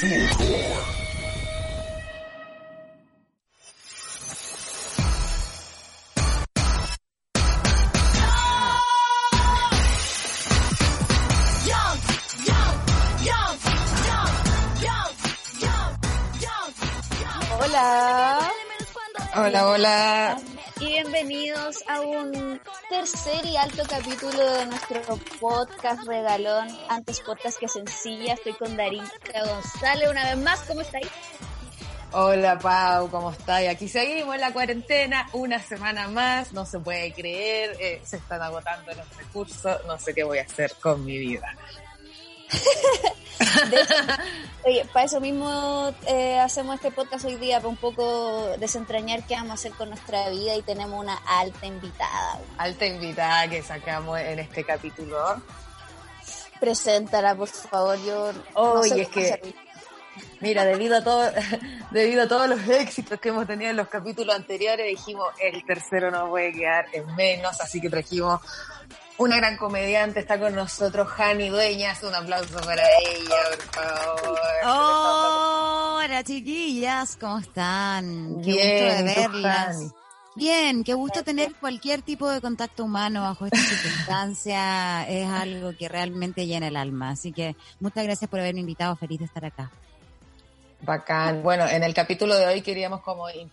Hola. A un tercer y alto capítulo de nuestro podcast regalón. Antes podcast que sencilla. Estoy con Darita González una vez más. ¿Cómo estáis? Hola Pau, ¿cómo estáis? Aquí seguimos en la cuarentena, una semana más, no se puede creer, eh, se están agotando los recursos, no sé qué voy a hacer con mi vida. De hecho, oye, para eso mismo eh, hacemos este podcast hoy día, para un poco desentrañar qué vamos a hacer con nuestra vida y tenemos una alta invitada. Alta invitada que sacamos en este capítulo. Preséntala, por favor, yo... Hoy no sé es que, mira, debido a, todo, debido a todos los éxitos que hemos tenido en los capítulos anteriores, dijimos, el tercero no puede quedar en menos, así que trajimos una gran comediante, está con nosotros, Hani Dueñas, un aplauso para ella, por favor. Hola chiquillas, ¿cómo están? Qué Bien, gusto de ¿y tú, verlas. Bien, qué gusto tener cualquier tipo de contacto humano bajo esta circunstancia. Es algo que realmente llena el alma. Así que muchas gracias por haberme invitado. Feliz de estar acá. Bacán. Bueno, en el capítulo de hoy queríamos como in-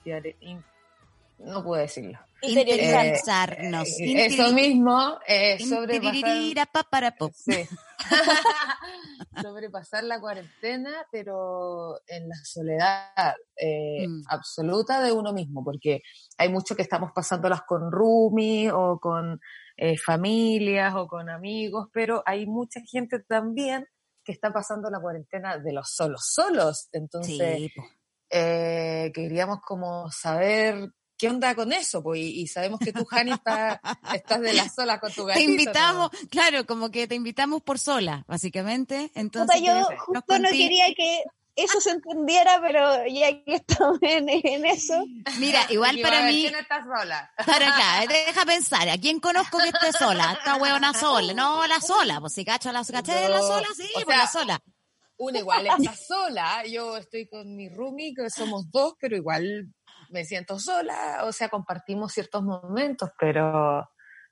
no puedo decirlo. Interiorizar. Interiorizarnos. Eh, Eso mismo, eh, sobrepasar, sí. sobrepasar la cuarentena, pero en la soledad eh, Mm. absoluta de uno mismo, porque hay mucho que estamos pasándolas con roomies o con eh, familias o con amigos, pero hay mucha gente también que está pasando la cuarentena de los solos, solos. Entonces, Sí, eh, queríamos como saber qué onda con eso, pues, y, y sabemos que tú, Jani, está- estás de la sola con tu Te gatito. invitamos, ¿no? claro, como que te invitamos por sola, básicamente. Entonces, Puta, yo justo no quería que eso se entendiera, pero ya que estamos en, en eso, Mira, igual para a ver, mí, ¿Quién está sola? Para acá, deja pensar, ¿a quién conozco que esté sola? Esta huevona sola. No, la sola, pues si cacho la caché de la sola, sí, o pues sea, la sola. Una igual está sola, yo estoy con mi roomie, que somos dos, pero igual me siento sola, o sea, compartimos ciertos momentos, pero,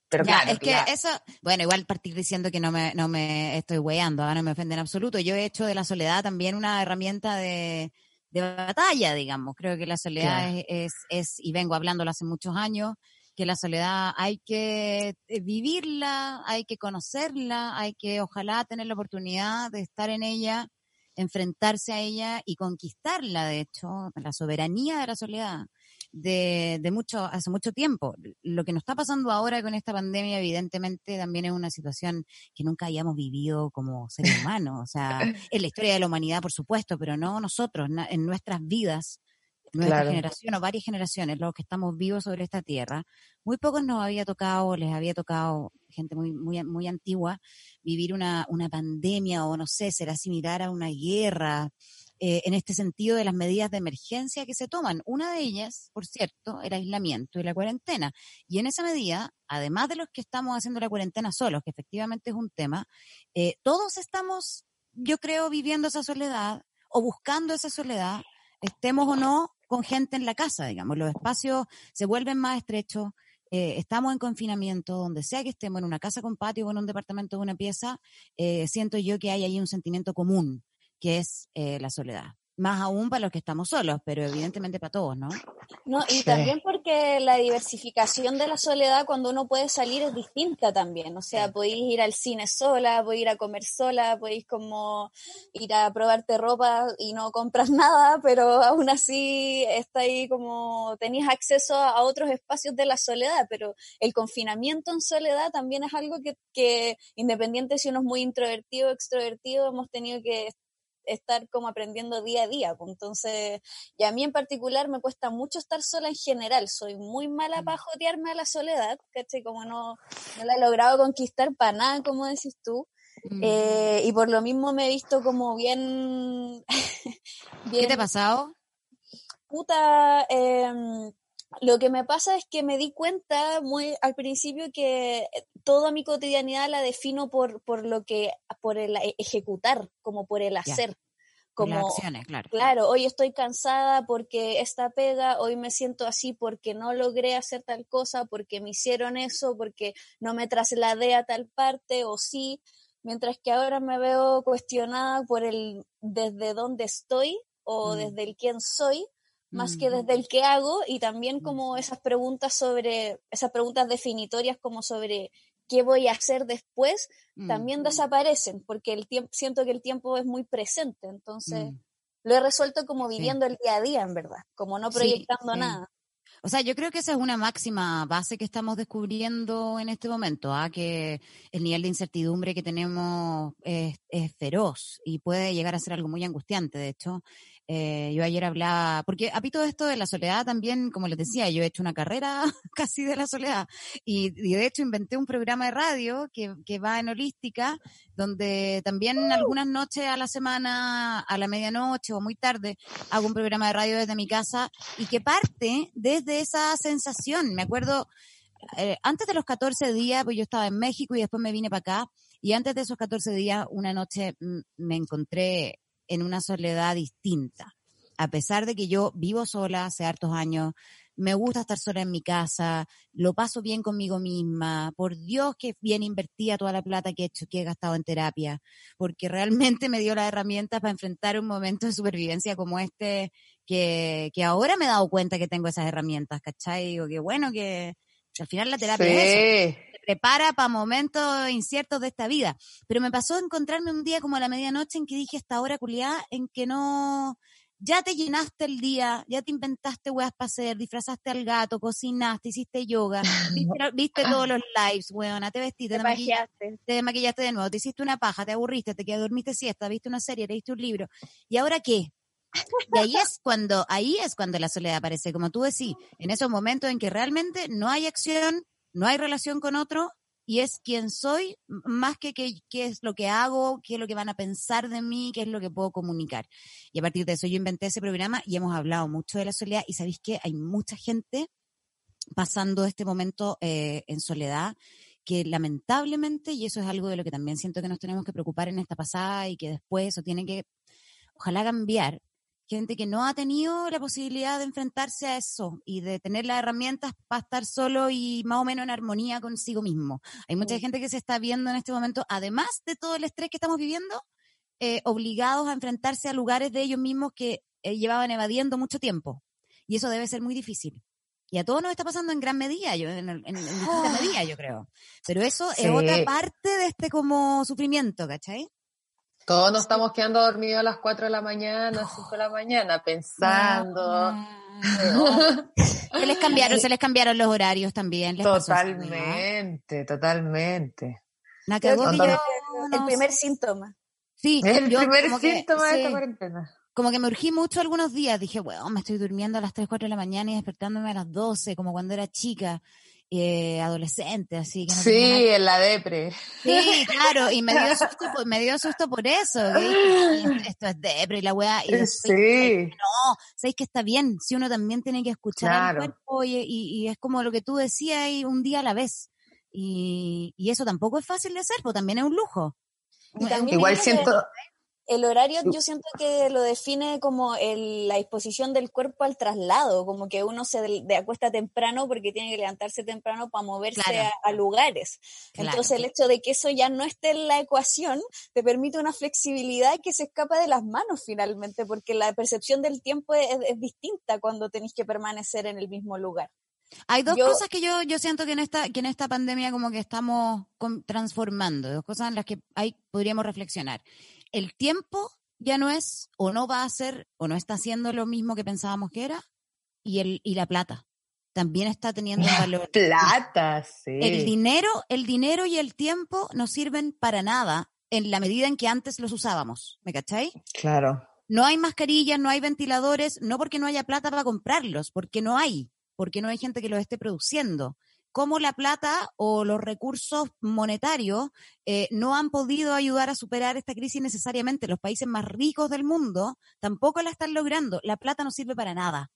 pero Ya, claro, es que claro. eso, bueno, igual partir diciendo que no me, no me estoy weando, ah, no me ofende en absoluto. Yo he hecho de la soledad también una herramienta de, de batalla, digamos. Creo que la soledad Claro. es, es, es, y vengo hablándolo hace muchos años, que la soledad hay que eh, vivirla, hay que conocerla, hay que ojalá tener la oportunidad de estar en ella, enfrentarse a ella y conquistarla, de hecho, la soberanía de la soledad de, de mucho, hace mucho tiempo. Lo que nos está pasando ahora con esta pandemia, evidentemente, también es una situación que nunca habíamos vivido como seres humanos. O sea, en la historia de la humanidad, por supuesto, pero no nosotros, en nuestras vidas, nuestra Claro. generación o varias generaciones, los que estamos vivos sobre esta tierra, muy pocos nos había tocado, les había tocado gente muy, muy, muy antigua, vivir una, una pandemia o no sé, será similar a una guerra, eh, en este sentido de las medidas de emergencia que se toman. Una de ellas, por cierto, el aislamiento y la cuarentena. Y en esa medida, además de los que estamos haciendo la cuarentena solos, que efectivamente es un tema, eh, todos estamos, yo creo, viviendo esa soledad o buscando esa soledad, estemos o no con gente en la casa, digamos. Los espacios se vuelven más estrechos. eh, estamos en confinamiento, donde sea que estemos, en una casa con patio o en un departamento de una pieza, eh, siento yo que hay ahí un sentimiento común, que es eh, la soledad. Más aún para los que estamos solos, pero evidentemente para todos, ¿no? No, y Sí. también porque la diversificación de la soledad cuando uno puede salir es distinta también. O sea, podéis ir al cine sola, podéis ir a comer sola, podéis como ir a probarte ropa y no compras nada, pero aún así está ahí como tenéis acceso a otros espacios de la soledad, pero el confinamiento en soledad también es algo que, que independiente si uno es muy introvertido o extrovertido, hemos tenido que estar como aprendiendo día a día. pues, Entonces, y a mí en particular me cuesta mucho estar sola en general. Soy muy mala para jotearme a la soledad, ¿cachai? Como no, no la he logrado conquistar para nada, como decís tú. Mm. Eh, y por lo mismo me he visto como bien... ¿Qué te ha pasado? puta, em, lo que me pasa es que me di cuenta muy al principio que toda mi cotidianidad la defino por, por lo que, por el e- ejecutar, como por el hacer. como, Las acciones, claro. claro, hoy estoy cansada porque esta pega, hoy me siento así porque no logré hacer tal cosa, porque me hicieron eso, porque no me trasladé a tal parte o sí, mientras que ahora me veo cuestionada por el desde dónde estoy o Mm. desde el quién soy, más que Mm. desde el qué hago y también Mm. como esas preguntas sobre, esas preguntas definitorias como sobre qué voy a hacer después, Mm, también desaparecen, porque el tiempo, siento que el tiempo es muy presente, entonces mm. lo he resuelto como Sí. viviendo el día a día, en verdad, como no Sí, proyectando sí. nada. O sea, yo creo que esa es una máxima base que estamos descubriendo en este momento, ¿ah? que el nivel de incertidumbre que tenemos es, es feroz y puede llegar a ser algo muy angustiante. De hecho, eh, yo ayer hablaba, porque a todo esto de la soledad también, como les decía, yo he hecho una carrera casi de la soledad y, y de hecho inventé un programa de radio que, que va en holística, donde también algunas noches a la semana, a la medianoche o muy tarde, hago un programa de radio desde mi casa y que parte desde esa sensación. Me acuerdo, eh, antes de los 14 días, pues yo estaba en México y después me vine para acá, y antes de esos 14 días, una noche mm, me encontré en una soledad distinta. A pesar de que yo vivo sola hace hartos años, me gusta estar sola en mi casa, lo paso bien conmigo misma, por Dios que bien invertía toda la plata que he hecho, que he gastado en terapia, porque realmente me dio las herramientas para enfrentar un momento de supervivencia como este, que, que ahora me he dado cuenta que tengo esas herramientas, ¿cachai? Digo que bueno que, al final la terapia es prepara para momentos inciertos de esta vida. Pero me pasó encontrarme un día como a la medianoche en que dije esta hora culiada en que no, ya te llenaste el día, ya te inventaste weas para hacer, disfrazaste al gato, cocinaste, hiciste yoga, viste, viste todos los lives, weona, te vestiste, Te te maquillaste, te maquillaste de nuevo, te hiciste una paja, te aburriste, te quedaste, dormiste siesta, viste una serie, leíste un libro. ¿Y ahora qué? Y ahí es cuando, ahí es cuando la soledad aparece, como tú decís, en esos momentos en que realmente no hay acción, no hay relación con otro y es quien soy más que qué qué es lo que hago, qué es lo que van a pensar de mí, qué es lo que puedo comunicar. Y a partir de eso yo inventé ese programa y hemos hablado mucho de la soledad y sabéis que hay mucha gente pasando este momento eh, en soledad que lamentablemente, y eso es algo de lo que también siento que nos tenemos que preocupar en esta pasada y que después eso tiene que, ojalá cambiar, gente que no ha tenido la posibilidad de enfrentarse a eso y de tener las herramientas para estar solo y más o menos en armonía consigo mismo. Hay mucha gente que se está viendo en este momento, además de todo el estrés que estamos viviendo, eh, obligados a enfrentarse a lugares de ellos mismos que eh, llevaban evadiendo mucho tiempo. Y eso debe ser muy difícil. Y a todos nos está pasando en gran medida, yo, en, en, en distinta Ah. medida, yo creo. Pero eso Sí. es otra parte de este como sufrimiento, ¿cachai? Todos nos estamos quedando dormidos a las 4 de la mañana, 5 de la mañana, pensando. Se les cambiaron, se les cambiaron los horarios también. les. Totalmente, totalmente. La que yo- yo el no primer síntoma. Sí, El yo primer que- síntoma de sí, esta cuarentena. como que me urgí mucho algunos días. Dije, weón, me estoy durmiendo a las 3, 4 de la mañana y despertándome a las 12, como cuando era chica, eh, adolescente, así que no tenía nada Sí, en la depre. Sí, claro, y me dio susto, por- me dio susto por eso. que dije, "Sí, esto es depre y la weá. Y después dije, Sí. no, sabéis que está bien, si uno también tiene que escuchar Claro. cuerpo y, y- y es como lo que tú decías y un día a la vez. Y, y eso tampoco es fácil de hacer, pues también es un lujo. Igual que siento, El horario yo siento que lo define como el- la disposición del cuerpo al traslado, como que uno se de, de acuesta temprano porque tiene que levantarse temprano para moverse Claro. a, a lugares. Claro. Entonces el hecho de que eso ya no esté en la ecuación te permite una flexibilidad que se escapa de las manos finalmente, porque la percepción del tiempo es, es distinta cuando tenéis que permanecer en el mismo lugar. Hay dos Yo- cosas que yo, yo siento que en esta, que en esta pandemia como que estamos con- transformando, dos cosas en las que ahí podríamos reflexionar. El tiempo ya no es, o no va a ser, o no está haciendo lo mismo que pensábamos que era, y el, y la plata. También está teniendo un valor. plata, sí. El dinero, el dinero y el tiempo no sirven para nada en la medida en que antes los usábamos. ¿Me cacháis? Claro. No hay mascarillas, no hay ventiladores, no porque no haya plata para comprarlos, porque no hay, porque no hay gente que los esté produciendo. Como la plata o los recursos monetarios eh, no han podido ayudar a superar esta crisis necesariamente. Los países más ricos del mundo tampoco la están logrando. La plata no sirve para nada.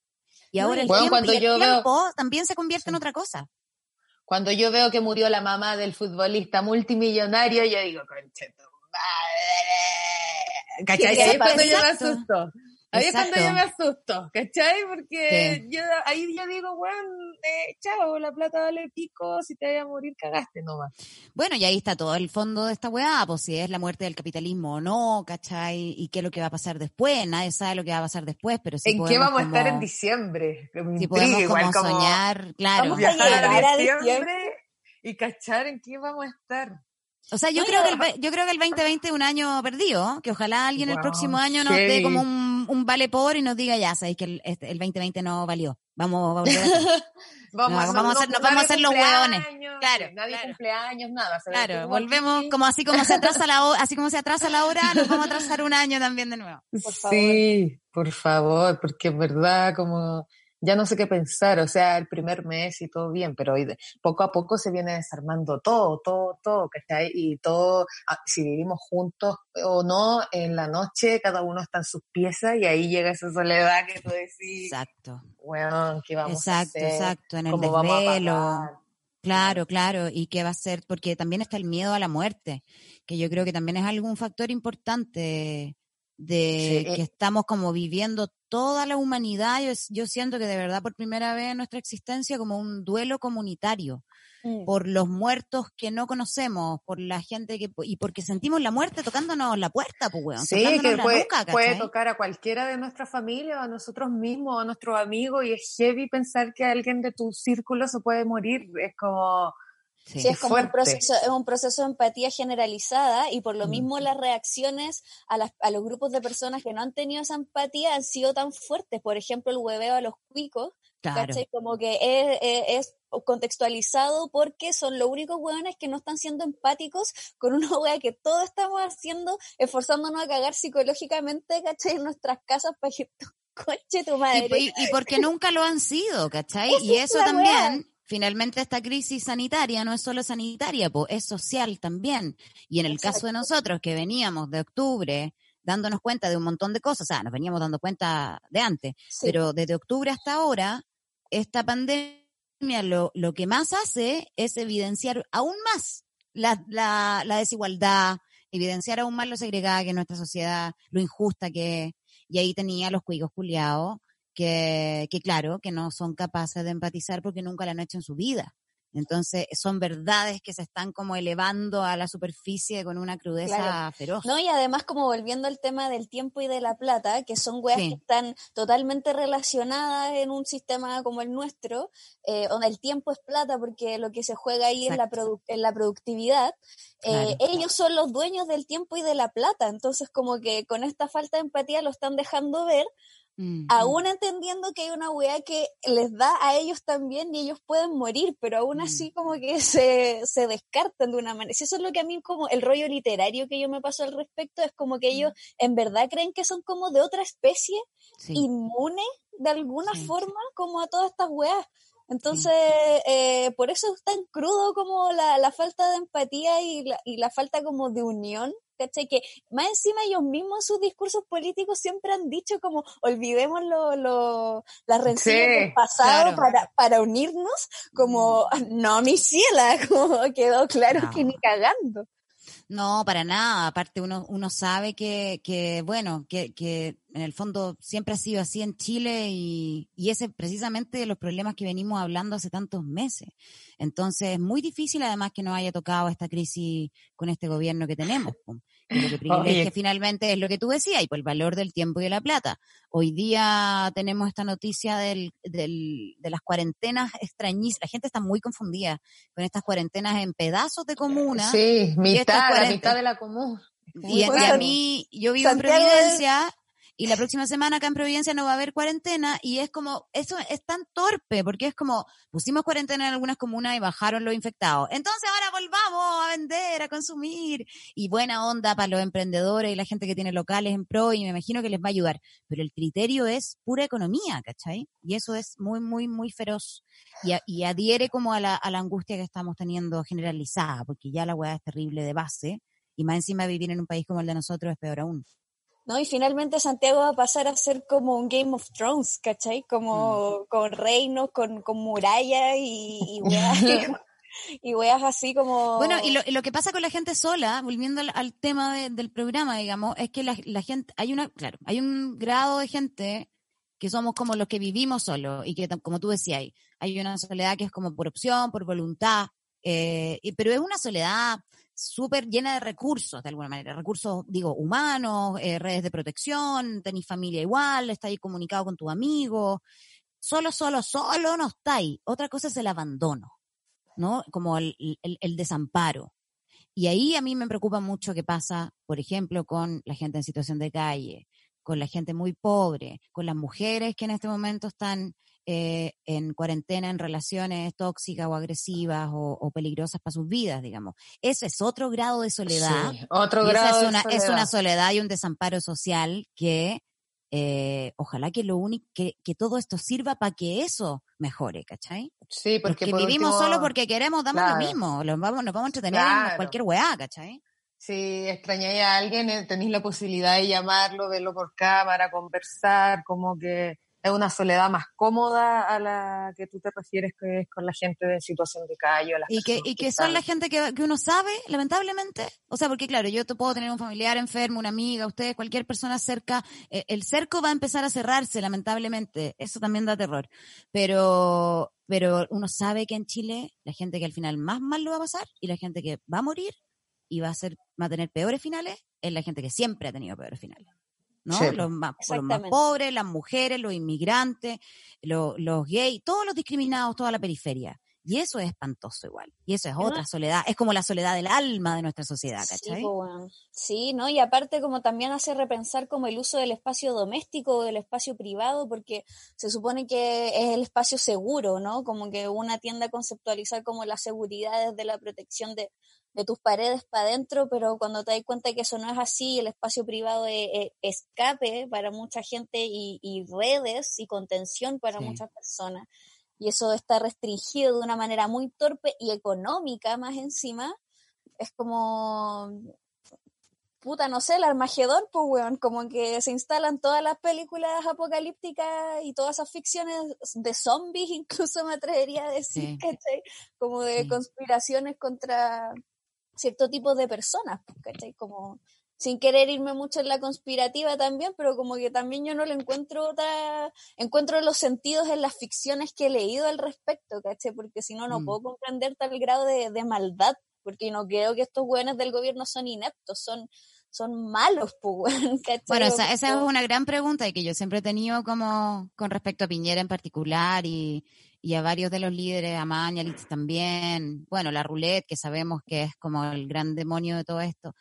Y ahora el Bueno, tiempo, cuando y el yo veo- tiempo también se convierte en Sí. otra cosa. Cuando yo veo que murió la mamá del futbolista multimillonario, yo digo, conche tu ¿Cachai? ¿Qué Ahí es cuando yo me asusto. Ahí es cuando yo me asusto, ¿cachai? Porque Sí. yo, ahí yo digo, weón, eh, chao, la plata vale pico, si te vayas a morir, cagaste nomás. Bueno, y ahí está todo el fondo de esta weá, pues si es la muerte del capitalismo o no, ¿cachai? Y qué es lo que va a pasar después, nadie sabe lo que va a pasar después, pero sí ¿En qué vamos a estar como- en diciembre? Me Si intriga podemos igual como como soñar, claro. Vamos a llegar a diciembre y cachar en qué vamos a estar. O sea, yo No, creo que el, yo creo que el 2020 es un año perdido, que ojalá alguien el próximo año nos dé como un, un vale por y nos diga, ya, sabéis que el, este- el 2020 no valió. Vamos. Vamos, No, a, vamos a hacer- nos vamos a hacer los hueones. Claro, nadie claro. cumpleaños, nada. Claro, volvemos, aquí. como así como se atrasa la hora, así como se atrasa la hora, nos vamos a atrasar un año también de nuevo. Por favor. Sí, por favor, porque en verdad como ya no sé qué pensar, o sea, el primer mes y todo bien, pero poco a poco se viene desarmando todo, todo, todo, ¿cachai? Y todo, ah, si vivimos juntos o no, en la noche cada uno está en sus piezas y ahí llega esa soledad que tú decís, Exacto, weón, ¿qué vamos a exacto, hacer? exacto, en el ¿Cómo vamos a desvelo. Claro, claro, y qué va a ser, porque también está el miedo a la muerte, que yo creo que también es algún factor importante de Sí. que estamos como viviendo toda la humanidad. Yo, yo siento que de verdad por primera vez en nuestra existencia como un duelo comunitario Mm. por los muertos que no conocemos, por la gente que y porque sentimos la muerte tocándonos la puerta, pues weón, Sí, que puede, nuca, puede tocar a cualquiera de nuestra familia, o a nosotros mismos, a nuestros amigos, y es heavy pensar que alguien de tu círculo se puede morir. Es como, Sí. Sí, es como un proceso, es un proceso de empatía generalizada y por lo Mm. mismo las reacciones a, las, a los grupos de personas que no han tenido esa empatía han sido tan fuertes. Por ejemplo, el hueveo a los cuicos, Claro. ¿cachai? Como que es, es- es contextualizado porque son los únicos hueones que no están siendo empáticos con una hueá que todos estamos haciendo, esforzándonos a cagar psicológicamente, ¿cachai? En nuestras casas para que tu coche tu madre. Y, y- y porque nunca lo han sido, ¿cachai? Esa Y es eso también. Finalmente esta crisis sanitaria no es solo sanitaria, po, es social también. Y en el caso de nosotros, que veníamos de octubre dándonos cuenta de un montón de cosas, o sea, nos veníamos dando cuenta de antes, Sí. pero desde octubre hasta ahora, esta pandemia lo, lo que más hace es evidenciar aún más la, la, la desigualdad, evidenciar aún más lo segregada que es nuestra sociedad, lo injusta que es. Y ahí tenía los cuigos culiados que, que claro, que no son capaces de empatizar porque nunca lo han hecho en su vida. Entonces, son verdades que se están como elevando a la superficie con una crudeza Claro. feroz. No, y además como volviendo al tema del tiempo y de la plata, que son weas Sí. que están totalmente relacionadas en un sistema como el nuestro, eh, donde el tiempo es plata porque lo que se juega ahí es la, en la productividad, eh, Claro. ellos son los dueños del tiempo y de la plata, entonces como que con esta falta de empatía lo están dejando ver, Mm, aún entendiendo que hay una wea que les da a ellos también y ellos pueden morir, pero aún Mm. así como que se, se descartan de una manera. Si eso es lo que a mí como el rollo literario que yo me paso al respecto, es como que ellos en verdad creen que son como de otra especie, Sí. inmunes de alguna Sí. forma como a todas estas weas. Entonces, eh, por eso es tan crudo como la, la falta de empatía y la, y la falta como de unión, ¿cachai? Que más encima ellos mismos en sus discursos políticos siempre han dicho como olvidemos lo, lo, las rencillas Sí, del pasado claro. para, para unirnos, como, no, mi ciela, como quedó claro No. que ni cagando. No, para nada. Aparte, uno, uno sabe que, que bueno, que, que en el fondo siempre ha sido así en Chile y, y ese precisamente de los problemas que venimos hablando hace tantos meses. Entonces, es muy difícil además que nos haya tocado esta crisis con este gobierno que tenemos. lo que privilegia Oye. finalmente es lo que tú decías, y por el valor del tiempo y de la plata. Hoy día tenemos esta noticia del, del, de las cuarentenas extrañísimas. La gente está muy confundida con estas cuarentenas en pedazos de comuna. Sí, mitad, la 40. mitad de la común. Y, y a mí, yo vivo Santiago en Providencia y la próxima semana acá en Providencia no va a haber cuarentena y es como, eso es tan torpe porque es como, pusimos cuarentena en algunas comunas y bajaron los infectados. Entonces ahora volvamos a vender, a consumir y buena onda para los emprendedores y la gente que tiene locales en pro y me imagino que les va a ayudar. Pero el criterio es pura economía, ¿cachai? Y eso es muy, muy, muy feroz y, a- y adhiere como a la, a la angustia que estamos teniendo generalizada porque ya la weá es terrible de base y más encima vivir en un país como el de nosotros es peor aún. ¿No? Y finalmente Santiago va a pasar a ser como un Game of Thrones, ¿cachai? Como con reinos, con, con murallas y, y weá. y weas así como... Bueno, y lo, y lo que pasa con la gente sola, volviendo al, al tema de- del programa, digamos, es que la, la gente, hay una, claro, hay un grado de gente que somos como los que vivimos solos y que, como tú decías, hay, hay una soledad que es como por opción, por voluntad, eh, y- pero es una soledad súper llena de recursos, de alguna manera, recursos, digo, humanos, eh, redes de protección, tenés familia igual, estás ahí comunicado con tu amigo, solo, solo, solo no estáis. Otra cosa es el abandono, ¿no? Como el, el- el desamparo. Y ahí a mí me preocupa mucho qué pasa, por ejemplo, con la gente en situación de calle, con la gente muy pobre, con las mujeres que en este momento están eh, en cuarentena en relaciones tóxicas o agresivas o, o peligrosas para sus vidas, digamos. Eso es otro grado de soledad. Sí, otro grado es de una, es soledad. una soledad y un desamparo social que eh, ojalá que lo único que, que todo esto sirva para que eso mejore, ¿cachai? Sí, porque, Porque por vivimos último, solo porque queremos, damos Claro. lo mismo, los vamos, nos vamos a entretener en Claro. cualquier weá, ¿cachai? Si extrañáis a alguien, eh, tenéis la posibilidad de llamarlo, verlo por cámara, conversar, como que es una soledad más cómoda a la que tú te refieres que es con la gente de situación de calle. o las Y que, personas y que son la gente que, que uno sabe, lamentablemente. O sea, porque claro, yo te puedo tener un familiar enfermo, una amiga, ustedes, cualquier persona cerca. eh, el cerco va a empezar a cerrarse, lamentablemente. Eso también da terror. Pero, pero uno sabe que en Chile, la gente que al final más mal lo va a pasar y la gente que va a morir y va a ser, va a tener peores finales, es la gente que siempre ha tenido peores finales. ¿No? Sí. Los, más, los pobres, las mujeres, los inmigrantes, lo- los gays, todos los discriminados, toda la periferia. Y eso es espantoso igual. Y eso es otra soledad. Es como la soledad del alma de nuestra sociedad, Sí, ¿cachai? po, weón. Sí, ¿no? Y aparte como también hace repensar como el uso del espacio doméstico o del espacio privado, porque se supone que es el espacio seguro, ¿no? Como que una tiende a conceptualizar como la seguridad desde la protección de, de tus paredes para adentro, pero cuando te das cuenta que eso no es así, el espacio privado es, es escape para mucha gente y, y redes y contención para Sí. muchas personas. Y eso está restringido de una manera muy torpe y económica más encima es como puta, no sé, el Armagedón, pues weón, como que se instalan todas las películas apocalípticas y todas esas ficciones de zombies, incluso me atrevería a decir, Sí. ¿cachai? Como de Sí. conspiraciones contra cierto tipo de personas, pues, ¿cachai? Como sin querer irme mucho en la conspirativa también, pero como que también yo no le encuentro otra, encuentro los sentidos en las ficciones que he leído al respecto, ¿cachai? Porque si no, no Mm. puedo comprender tal grado de, de maldad, porque no creo que estos weones del gobierno son ineptos, son, son malos, pues, ¿cachai? Bueno, esa, esa es una gran pregunta y que yo siempre he tenido como con respecto a Piñera en particular y, y a varios de los líderes, a Mañalich también, bueno, la roulette, que sabemos que es como el gran demonio de todo esto.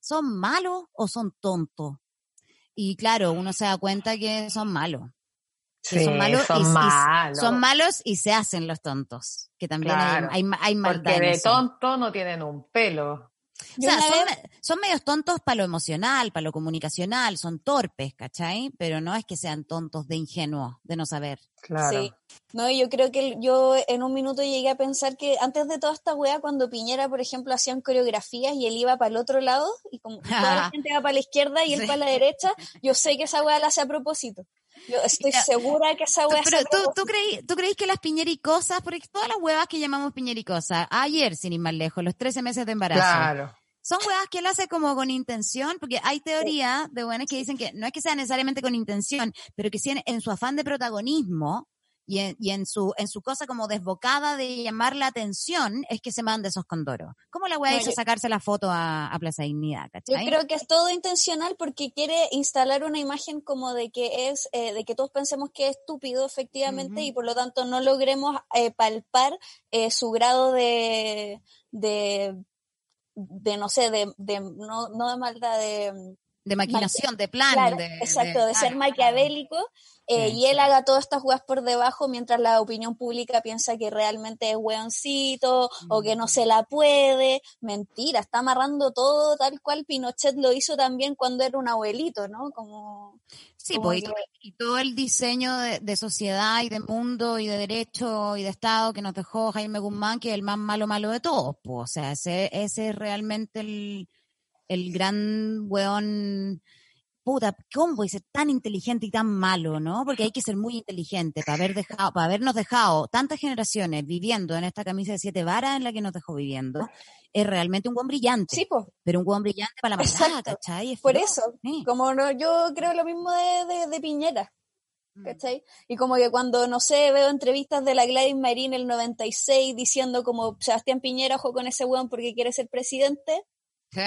¿Son malos o son tontos? Y claro, uno se da cuenta que son malos. que Sí, son malos, son y, y- malos. son malos y se hacen los tontos. Que también hay- Claro. hay, hay, maldad Porque de tonto no tienen un pelo. O sea, son, vez- me- son medios tontos para lo emocional, para lo comunicacional, son torpes, ¿cachai? Pero no es que sean tontos de ingenuos, de no saber. Claro. Sí. No, yo creo que yo en un minuto llegué a pensar que antes de toda esta wea, cuando Piñera, por ejemplo, hacían coreografías y él iba para el otro lado, y como toda la gente va para la izquierda y él Sí. para la derecha, yo sé que esa wea la hace a propósito. Yo estoy Ya. segura que esa wea pero tú, tú, creí, tú creís que las piñericosas, porque todas las huevas que llamamos piñericosas, ayer, sin ir más lejos, los 13 meses de embarazo, Claro. son huevas que él hace como con intención, porque hay teoría de buenas que dicen que no es que sea necesariamente con intención, pero que sí en, en su afán de protagonismo y en, y en su en su cosa como desbocada de llamar la atención, es que se manda esos condoros. ¿Cómo la hueá No, hizo yo- sacarse la foto a, a Plaza Dignidad, Yo cachai? creo que es todo intencional porque quiere instalar una imagen como de que es, eh, de que todos pensemos que es estúpido efectivamente y por lo tanto no logremos eh, palpar eh, su grado de, de, de no sé, de, de no, no de maldad, de, de maquinación, de plan. Claro, de, exacto, de, ser claro, maquiavélico eh, y él haga todas estas jugadas por debajo mientras la opinión pública piensa que realmente es weoncito o que no se la puede. Mentira, está amarrando todo tal cual Pinochet lo hizo también cuando era un abuelito, ¿no? Como... Sí, como pues, que- y todo el diseño de, de sociedad y de mundo y de derecho y de Estado que nos dejó Jaime Guzmán, que es el más malo malo de todos, pues, o sea, ese, ese es realmente el, el gran weón puta, ¿cómo puede ser tan inteligente y tan malo, no? Porque hay que ser muy inteligente para haber dejado, para habernos dejado tantas generaciones viviendo en esta camisa de siete varas en la que nos dejó viviendo. Es realmente un buen brillante. Sí, pues. Pero un buen brillante para la Exacto. ¿cachai? Es Por eso, sí. como no, yo creo lo mismo de, de, de Piñera, Mm. ¿cachai? Y como que cuando, no sé, veo entrevistas de la Gladys Marín el 96 diciendo como Sebastián Piñera ojo con ese weón porque quiere ser presidente, Sí.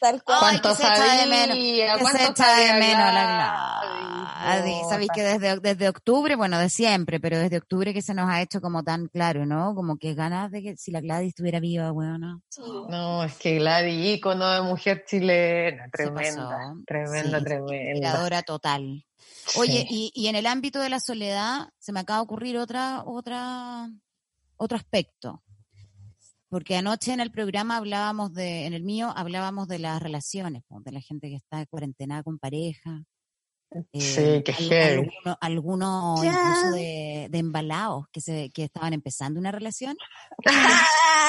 Tal cual. Ay, ¿Cuánto se echa de menos, ¿Cuánto se echa de sabía menos la puta? Sabéis que desde, desde octubre, bueno, de siempre, pero desde octubre que se nos ha hecho como tan claro, ¿no? Como que ganas de que si la Gladys estuviera viva, weón, Sí. No, es que Gladys, ícono de mujer chilena, tremenda, tremenda, Sí, tremenda. Inspiradora total. Oye, Sí. y, y en el ámbito de la soledad se me acaba de ocurrir otra, otra, otro aspecto. Porque anoche en el programa hablábamos de, en el mío hablábamos de las relaciones, de la gente que está cuarentenada con pareja. Eh, Sí, heavy. algunos algunos Ya. incluso de, de embalados que se, que estaban empezando una relación.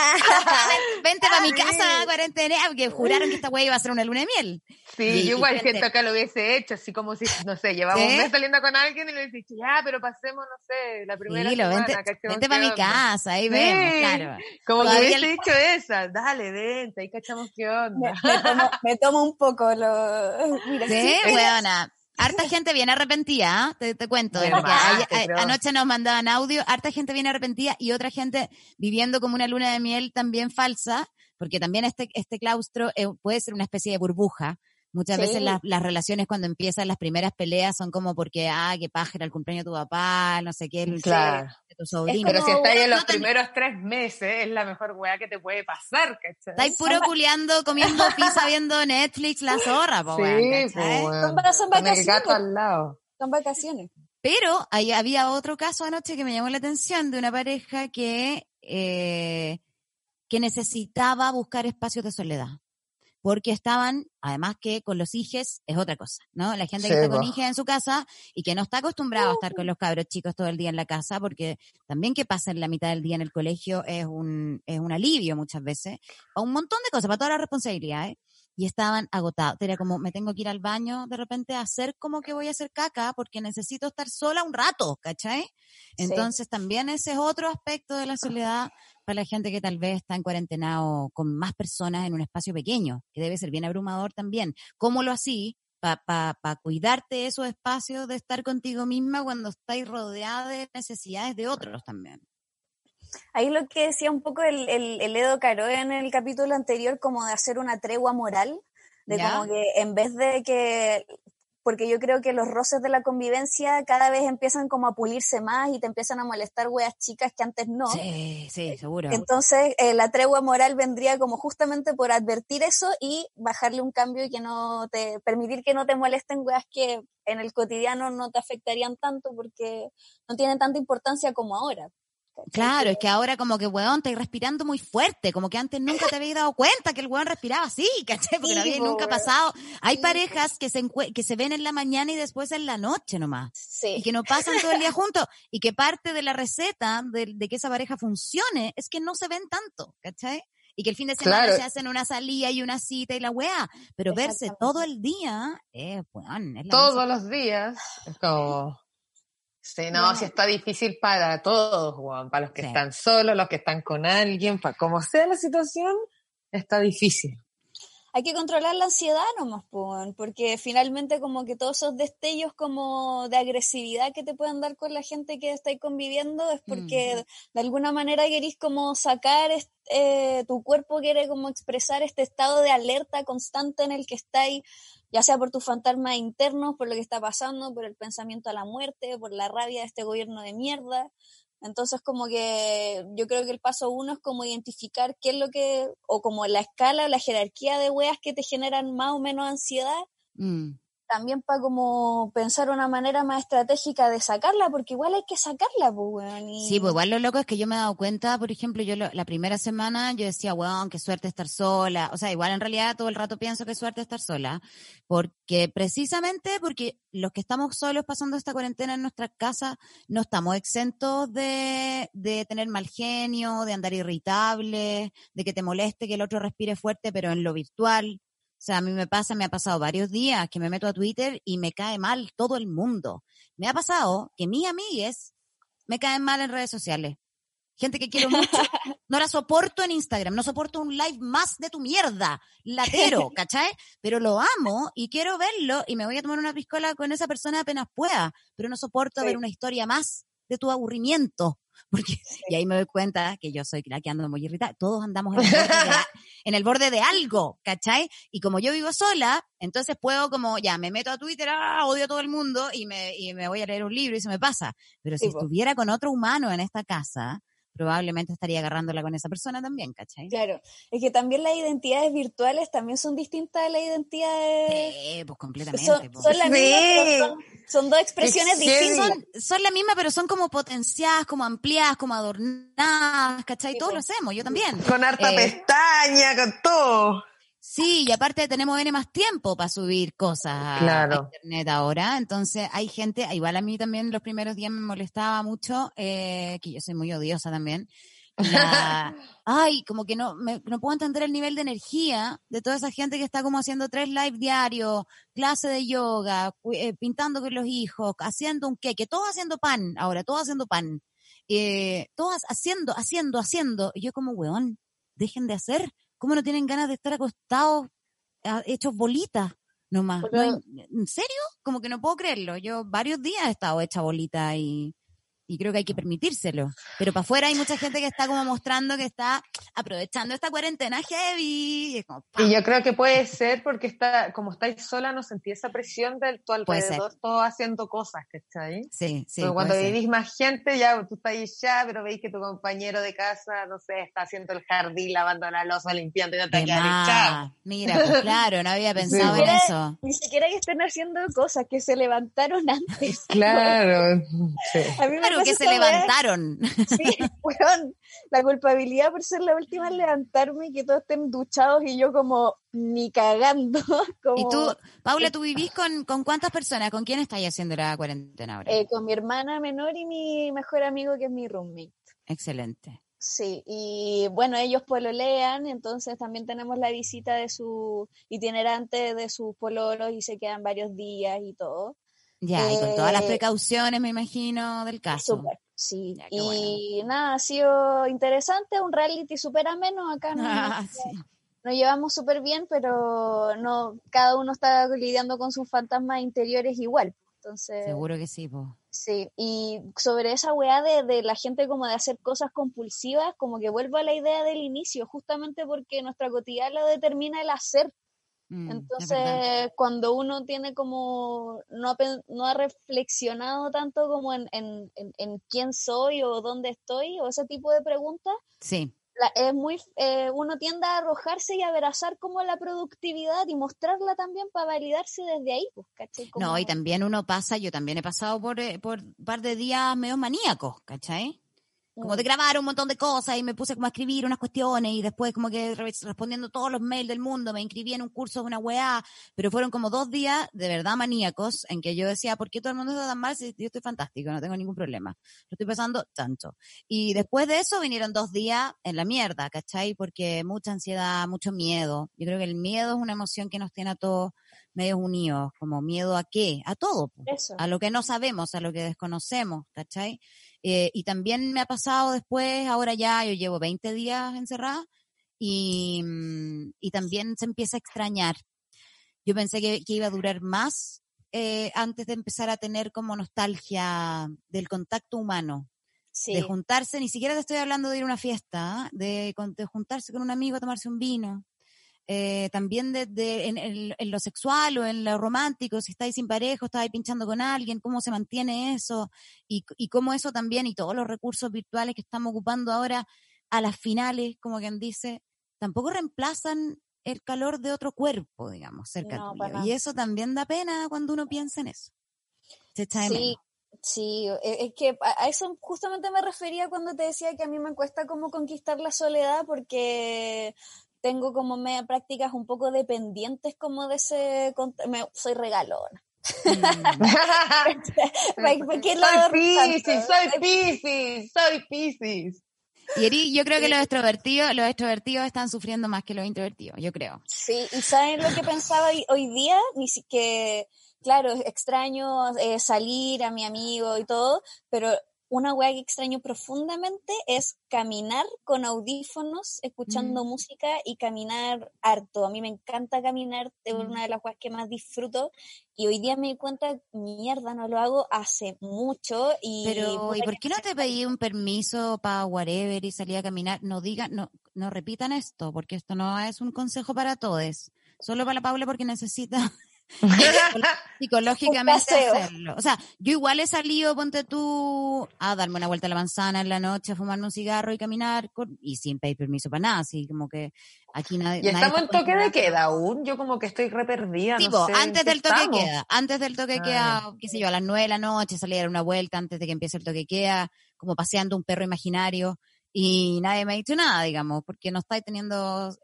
Vente para mi Sí. casa, cuarentena, porque juraron que esta wey iba a ser una luna de miel. Sí, Y- yo igual gente- siento que lo hubiese hecho, así como si, no sé, llevamos ¿Sí? un mes saliendo con alguien y le dices, ya, pero pasemos, no sé, la primera Dilo, semana, vente, vente para mi casa, ahí Sí. vemos, claro. Como que hubiese el- dicho esa, dale, vente, ahí cachamos qué Me, onda. me tomo, me tomo un poco lo... Mira, Sí, sí, weona. Harta gente viene arrepentida, ¿ah? te, te cuento. Porque ay- creo. anoche nos mandaban audio, harta gente viene arrepentida y otra gente viviendo como una luna de miel también falsa, porque también este, este claustro eh, puede ser una especie de burbuja. Muchas Sí. veces las, las relaciones cuando empiezan las primeras peleas son como porque, ah, qué paja era el cumpleaños de tu papá, no sé qué, el Claro. de tu sobrino. Pero si estás ahí en los primeros tres meses, es la mejor weá que te puede pasar, ¿cachai? Estáis puro culeando, comiendo pizza, viendo Netflix, la zorra, po, Sí, weón, pues. Son vacaciones. gato al lado. son vacaciones. Pero ahí había otro caso anoche que me llamó la atención de una pareja que, eh, que necesitaba buscar espacios de soledad. Porque estaban, además que con los hijes es otra cosa, ¿no? La gente que Sí, está con hijes en su casa y que no está acostumbrado a estar con los cabros chicos todo el día en la casa, porque también que pasen la mitad del día en el colegio es un, es un alivio muchas veces, a un montón de cosas, para todas las responsabilidades. Y estaban agotados. Era como, me tengo que ir al baño de repente a hacer como que voy a hacer caca porque necesito estar sola un rato, ¿cachai? Sí. Entonces también ese es otro aspecto de la soledad para la gente que tal vez está en cuarentena o con más personas en un espacio pequeño, que debe ser bien abrumador también. ¿Cómo lo así? Para pa, pa cuidarte de esos espacios de estar contigo misma cuando estáis rodeada de necesidades de otros también. Ahí lo que decía un poco el, el, el Edo Caro en el capítulo anterior, como de hacer una tregua moral, de ¿Ya? como que en vez de que, porque yo creo que los roces de la convivencia cada vez empiezan como a pulirse más y te empiezan a molestar weas chicas que antes no. Sí, sí, seguro. Entonces, eh, la tregua moral vendría como justamente por advertir eso y bajarle un cambio y que no te, permitir que no te molesten weas que en el cotidiano no te afectarían tanto porque no tienen tanta importancia como ahora. Claro, es que ahora como que, weón, estáis respirando muy fuerte, como que antes nunca te habías dado cuenta que el weón respiraba así, ¿cachai? Porque no Sí, había po, nunca weón. pasado. Hay Sí, parejas que se, que se ven en la mañana y después en la noche nomás. y Sí, que no pasan todo el día juntos y que parte de la receta de, de que esa pareja funcione es que no se ven tanto, ¿cachai? Y que el fin de semana Claro. se hacen una salida y una cita y la weá, pero verse todo el día, eh, weón, es la Todos los días, es como... Sí, no, si está difícil para todos, Juan, para los que Sí. están solos, los que están con alguien, para como sea la situación, está difícil. hay que controlar la ansiedad nomás, weón, porque finalmente como que todos esos destellos como de agresividad que te pueden dar con la gente que estáis conviviendo es porque de alguna manera querís como sacar, eh, tu cuerpo quiere como expresar este estado de alerta constante en el que estáis, ya sea por tus fantasmas internos, por lo que está pasando, por el pensamiento a la muerte, por la rabia de este gobierno de mierda. Entonces, como que yo creo que el paso uno es como identificar qué es lo que, o como la escala, la jerarquía de weas que te generan más o menos ansiedad, Mm. También para como pensar una manera más estratégica de sacarla, porque igual hay que sacarla, pues, Sí, pues igual lo loco es que yo me he dado cuenta, por ejemplo, yo lo- la primera semana yo decía, weón, qué suerte estar sola. O sea, igual en realidad todo el rato pienso que suerte estar sola. Porque precisamente porque los que estamos solos pasando esta cuarentena en nuestras casas no estamos exentos de, de tener mal genio, de andar irritables, de que te moleste que el otro respire fuerte, pero en lo virtual. O sea, a mí me pasa, me ha pasado varios días que me meto a Twitter y me cae mal todo el mundo. Me ha pasado que mis amigues me caen mal en redes sociales. Gente que quiero mucho, no la soporto en Instagram, no soporto un live más de tu mierda, latero, ¿cachai? Pero lo amo y quiero verlo y me voy a tomar una piscola con esa persona apenas pueda, pero no soporto ver una historia más de tu aburrimiento. Porque, y ahí me doy cuenta que yo soy la que ando muy irritada. Todos andamos en el, borde de, en el borde de algo, ¿cachai? Y como yo vivo sola, entonces puedo como, ya, me meto a Twitter, ah, odio a todo el mundo y me, y me voy a leer un libro y se me pasa. Pero si estuviera con otro humano en esta casa, probablemente estaría agarrándola con esa persona también, ¿cachai? Claro, es que también las identidades virtuales también son distintas a las identidades... Sí, pues completamente. Son, pues. son las mismas, son, dos expresiones distintas. Son, son la misma, pero son como potenciadas, como ampliadas, como adornadas, ¿cachai? Todos lo hacemos, yo también. Con harta Eh, pestaña, con todo. Sí, y aparte tenemos N más tiempo para subir cosas a, a Claro. internet ahora. Entonces hay gente, igual a mí también los primeros días me molestaba mucho, eh, que yo soy muy odiosa también. La, ay, como que no, me- no puedo entender el nivel de energía de toda esa gente que está como haciendo tres live diarios, clase de yoga, eh, pintando con los hijos, haciendo un queque, todos haciendo pan, ahora, todos haciendo pan. Eh, todas haciendo, haciendo, haciendo. Y yo como, weón, dejen de hacer. ¿Cómo no tienen ganas de estar acostados, hechos bolitas nomás? Pero- ¿En serio? Como que no puedo creerlo. Yo varios días he estado hecha bolita y, y creo que hay que permitírselo. Pero para afuera hay mucha gente que está como mostrando que está aprovechando esta cuarentena heavy. Y es como, ¡pam! Y yo creo que puede ser porque está, como estáis sola, no sentí esa presión de tu alrededor, todo haciendo cosas, ¿cachai? Sí, sí. Cuando ser. vivís más gente, ya tú estás ahí ya, pero veis que tu compañero de casa, no sé, está haciendo el jardín, lavando la losa, limpiando y no te quedas. Mira, pues claro, no había pensado en Mira, eso. Ni siquiera que estén haciendo cosas, que se levantaron antes. Claro, sí. A mí me Claro que se levantaron. Sí, weón, la culpabilidad por ser la última en levantarme y que todos estén duchados y yo como ni cagando. Como, ¿Y tú, Paula, tú vivís con, con cuántas personas? ¿Con quién estáis haciendo la cuarentena ahora? eh, con mi hermana menor y mi mejor amigo que es mi roommate. Excelente. Sí, y bueno, ellos pololean, entonces también tenemos la visita de su itinerante de sus pololos y se quedan varios días y todo. Ya, y con todas las Eh, precauciones, me imagino, del caso. Súper, sí. Ya, y nada, ha sido interesante, un reality súper ameno acá. No, Ah, sí. nos llevamos súper bien, pero no cada uno está lidiando con sus fantasmas interiores igual. Entonces, Seguro que sí, po. sí. Y sobre esa weá de, de la gente como de hacer cosas compulsivas, como que vuelvo a la idea del inicio, justamente porque nuestra cotidiana lo determina el hacer. Mm. Entonces, cuando uno tiene como, no ha, no ha reflexionado tanto como en, en, en, en quién soy o dónde estoy o ese tipo de preguntas, Sí, la- es muy, eh, uno tiende a arrojarse y abrazar como la productividad y mostrarla también para validarse desde ahí, pues, ¿cachai? no, y también uno pasa, yo también he pasado por, eh, por un par de días medio maníacos, ¿cachai? Como de Mm, grabar un montón de cosas y me puse como a escribir unas cuestiones y después como que re- respondiendo todos los mails del mundo, me inscribí en un curso de una weá, pero fueron como dos días de verdad maníacos en que yo decía, ¿por qué todo el mundo está tan mal si yo estoy fantástico, no tengo ningún problema? Lo estoy pasando tanto. Y después de eso vinieron dos días en la mierda, ¿cachai? Porque mucha ansiedad, mucho miedo. Yo creo que el miedo es una emoción que nos tiene a todos medios unidos, como miedo a qué, a todo. Eso. a lo que no sabemos, a lo que desconocemos, ¿cachai? Eh, y también me ha pasado después, ahora ya yo llevo 20 días encerrada y, mm, y también se empieza a extrañar. Yo pensé que, que iba a durar más eh, antes de empezar a tener como nostalgia del contacto humano, Sí. de juntarse, ni siquiera te estoy hablando de ir a una fiesta, ¿ah? de, de juntarse con un amigo a tomarse un vino. Eh, también de, de- en, en- en lo sexual o en lo romántico, si estáis sin pareja, estáis pinchando con alguien, cómo se mantiene eso y, y cómo eso también y todos los recursos virtuales que estamos ocupando ahora a las finales, como quien dice, tampoco reemplazan el calor de otro cuerpo, digamos, cerca No, tuyo. Y eso también da pena cuando uno piensa en eso. Se echa de Sí, menos. sí, e- es que a a eso justamente me refería cuando te decía que a mí me cuesta como conquistar la soledad porque tengo como media prácticas un poco dependientes como de ese, me- soy regalona. Mm. ¿Para- para qué lado soy Piscis, soy Piscis, soy Piscis. Y yo creo que los extrovertidos, los extrovertidos están sufriendo más que los introvertidos, yo creo. Sí, y ¿saben lo que pensaba hoy, día? Ni que, claro, extraño eh, salir a mi amigo y todo, pero una weá que extraño profundamente es caminar con audífonos, escuchando mm. música y caminar harto. A mí me encanta caminar, es mm. una de las weas que más disfruto. Y hoy día me di cuenta, mierda, no lo hago hace mucho. Y Pero, ¿y por qué no te pedí un permiso para whatever y salí a caminar? No digan, no, no repitan esto, porque esto no es un consejo para todos. Solo para la Paula porque necesita psicológicamente hacerlo. O sea, yo igual he salido, ponte tú, a darme una vuelta a la manzana en la noche, a fumarme un cigarro y caminar y sin pedir permiso para nada, así como que aquí nadie... Y estamos en toque de queda aún, yo como que estoy re perdida. Tipo, antes del toque queda, antes del toque queda, qué sé yo, a las nueve de la noche salir a dar una vuelta antes de que empiece el toque queda, como paseando un perro imaginario y nadie me ha dicho nada, digamos, porque no estáis teniendo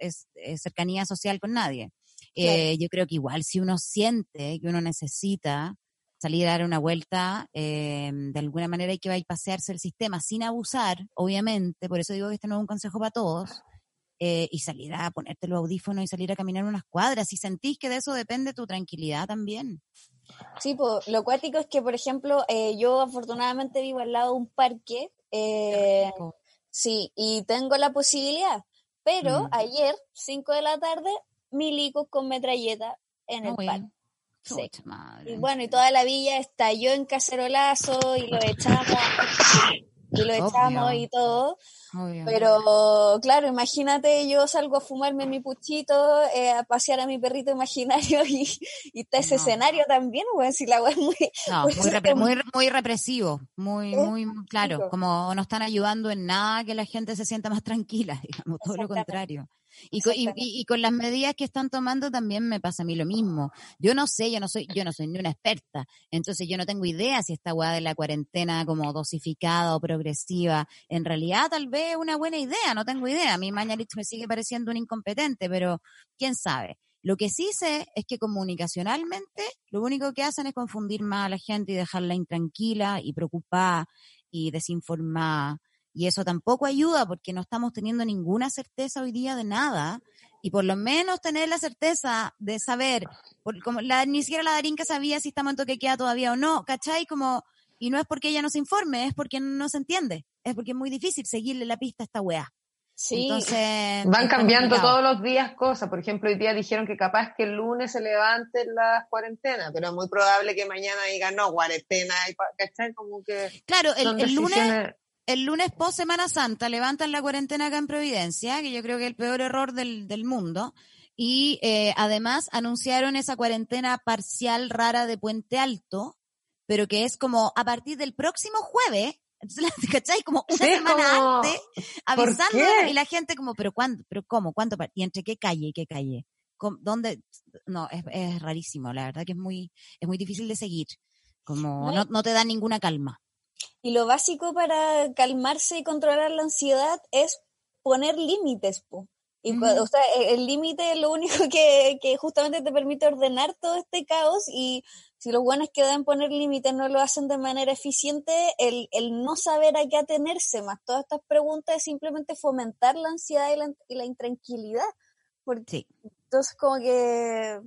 cercanía social con nadie. Eh, yo creo que igual si uno siente que uno necesita salir a dar una vuelta, eh, de alguna manera hay que ir a pasearse el sistema sin abusar, obviamente, por eso digo que este no es un consejo para todos, eh, y salir a ponerte los audífonos y salir a caminar unas cuadras, y sentís que de eso depende tu tranquilidad también. Sí, pues, lo cuático es que, por ejemplo, yo afortunadamente vivo al lado de un parque, sí, y tengo la posibilidad, pero mm. ayer, 5 de la tarde, milicos con metralleta en el parque. Y bueno, y toda la villa estalló en cacerolazo y lo echamos y lo echamos y todo. Pero claro, imagínate, yo salgo a fumarme mi puchito, eh, a pasear a mi perrito imaginario y, y está ese escenario también, bueno, si la es muy, muy, muy, represivo, muy, muy claro, como no están ayudando en nada que la gente se sienta más tranquila, digamos, todo lo contrario. Y con, y, con, las medidas que están tomando también me pasa a mí lo mismo. Yo no sé, yo no soy, yo no soy ni una experta, entonces yo no tengo idea si esta hueá de la cuarentena como dosificada o progresiva, en realidad tal vez es una buena idea, no tengo idea. A mí Mañalich me sigue pareciendo un incompetente, pero quién sabe. Lo que sí sé es que comunicacionalmente lo único que hacen es confundir más a la gente y dejarla intranquila y preocupada y desinformada y eso tampoco ayuda porque no estamos teniendo ninguna certeza hoy día de nada. Y por lo menos tener la certeza de saber, como la, ni siquiera la Darinka sabía si estamos en toque queda todavía o no, ¿cachai? Como, y no es porque ella no se informe, es porque no se entiende. Es porque es muy difícil seguirle la pista a esta weá. Sí. Entonces, Van cambiando todos los días cosas. Por ejemplo, hoy día dijeron que capaz que el lunes se levante la cuarentena, pero es muy probable que mañana digan no, cuarentena, ¿cachai? Como que. Claro, el lunes el lunes post Semana Santa levantan la cuarentena acá en Providencia, que yo creo que es el peor error del, del mundo. Y eh, además anunciaron esa cuarentena parcial rara de Puente Alto, pero que es como a partir del próximo jueves, ¿cachai? Como una semana antes, avisando y la gente como, pero cuándo, pero cómo, cuánto, y entre qué calle y qué calle. ¿Dónde? No, es, es, rarísimo, la verdad que es muy, es muy difícil de seguir. Como no, no te da ninguna calma. Y lo básico para calmarse y controlar la ansiedad es poner límites. Y e, el límite es lo único que, que, justamente te permite ordenar todo este caos y si los buenos que deben poner límites no lo hacen de manera eficiente, el, el, no saber a qué atenerse más todas estas preguntas es simplemente fomentar la ansiedad y la, y la intranquilidad. Porque, Entonces como que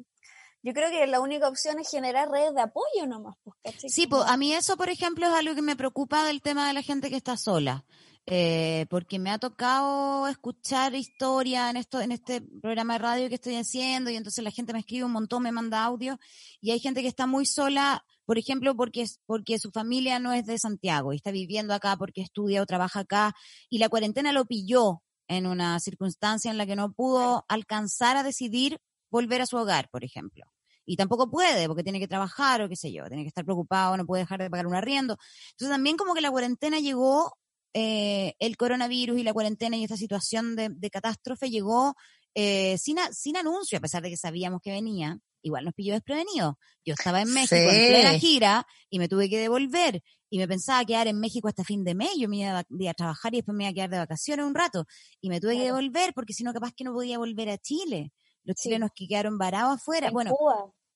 yo creo que la única opción es generar redes de apoyo nomás. Pues, sí, pues a mí eso, por ejemplo, es algo que me preocupa del tema de la gente que está sola. Eh, porque me ha tocado escuchar historia en esto, en este programa de radio que estoy haciendo, y entonces la gente me escribe un montón, me manda audio, y hay gente que está muy sola, por ejemplo, porque, porque su familia no es de Santiago y está viviendo acá porque estudia o trabaja acá, y la cuarentena lo pilló en una circunstancia en la que no pudo alcanzar a decidir volver a su hogar, por ejemplo. Y tampoco puede, porque tiene que trabajar o qué sé yo, tiene que estar preocupado, no puede dejar de pagar un arriendo. Entonces también como que la cuarentena llegó, eh, el coronavirus y la cuarentena y esta situación de, catástrofe llegó eh, sin, sin anuncio, a pesar de que sabíamos que venía, igual nos pilló desprevenido. Yo estaba en México en plena gira y me tuve que devolver y me pensaba quedar en México hasta fin de mes, yo me iba a, trabajar y después me iba a quedar de vacaciones un rato y me tuve que devolver porque si no capaz que no podía volver a Chile los chilenos que quedaron varados afuera. bueno,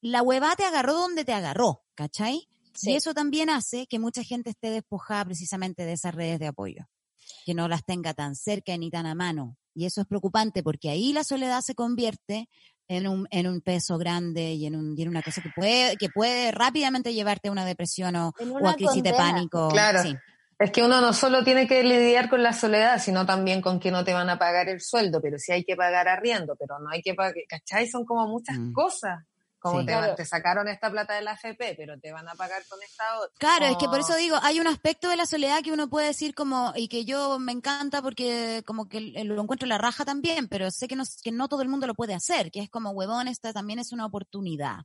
la hueva te agarró donde te agarró, ¿cachai? Y eso también hace que mucha gente esté despojada precisamente de esas redes de apoyo. que no las tenga tan cerca ni tan a mano. Y eso es preocupante porque ahí la soledad se convierte en un, en un peso grande y en, un, y en una cosa que puede, que puede rápidamente llevarte a una depresión o, En o una a crisis de pánico. Claro. Sí. Es que uno no solo tiene que lidiar con la soledad, sino también con que no te van a pagar el sueldo, pero sí hay que pagar arriendo, pero no hay que pagar, ¿cachai? Son como muchas Mm. cosas. Como Sí. te, van- Claro. te sacaron esta plata de la AFP, pero te van a pagar con esta otra. Claro, es que por eso digo, hay un aspecto de la soledad que uno puede decir como, y que yo me encanta porque como que lo encuentro en la raja también, pero sé que no, que no todo el mundo lo puede hacer, que es como, huevón, esta también es una oportunidad.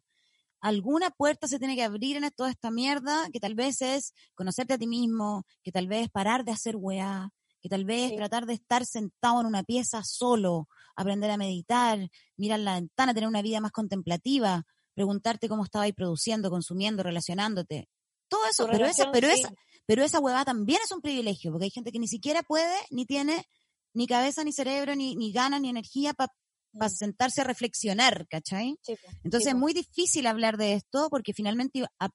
Alguna puerta se tiene que abrir en toda esta mierda, que tal vez es conocerte a ti mismo, que tal vez parar de hacer weá, que tal vez Sí. tratar de estar sentado en una pieza solo, aprender a meditar, mirar la ventana, tener una vida más contemplativa, preguntarte cómo estabais produciendo, consumiendo, relacionándote. Todo eso, Tu pero esa, pero sí. esa, pero esa huevada también es un privilegio, porque hay gente que ni siquiera puede, ni tiene ni cabeza, ni cerebro, ni, ni ganas, ni energía para Mm. sentarse a reflexionar, ¿cachai? Sí. Entonces Sí, es muy difícil hablar de esto porque finalmente, a-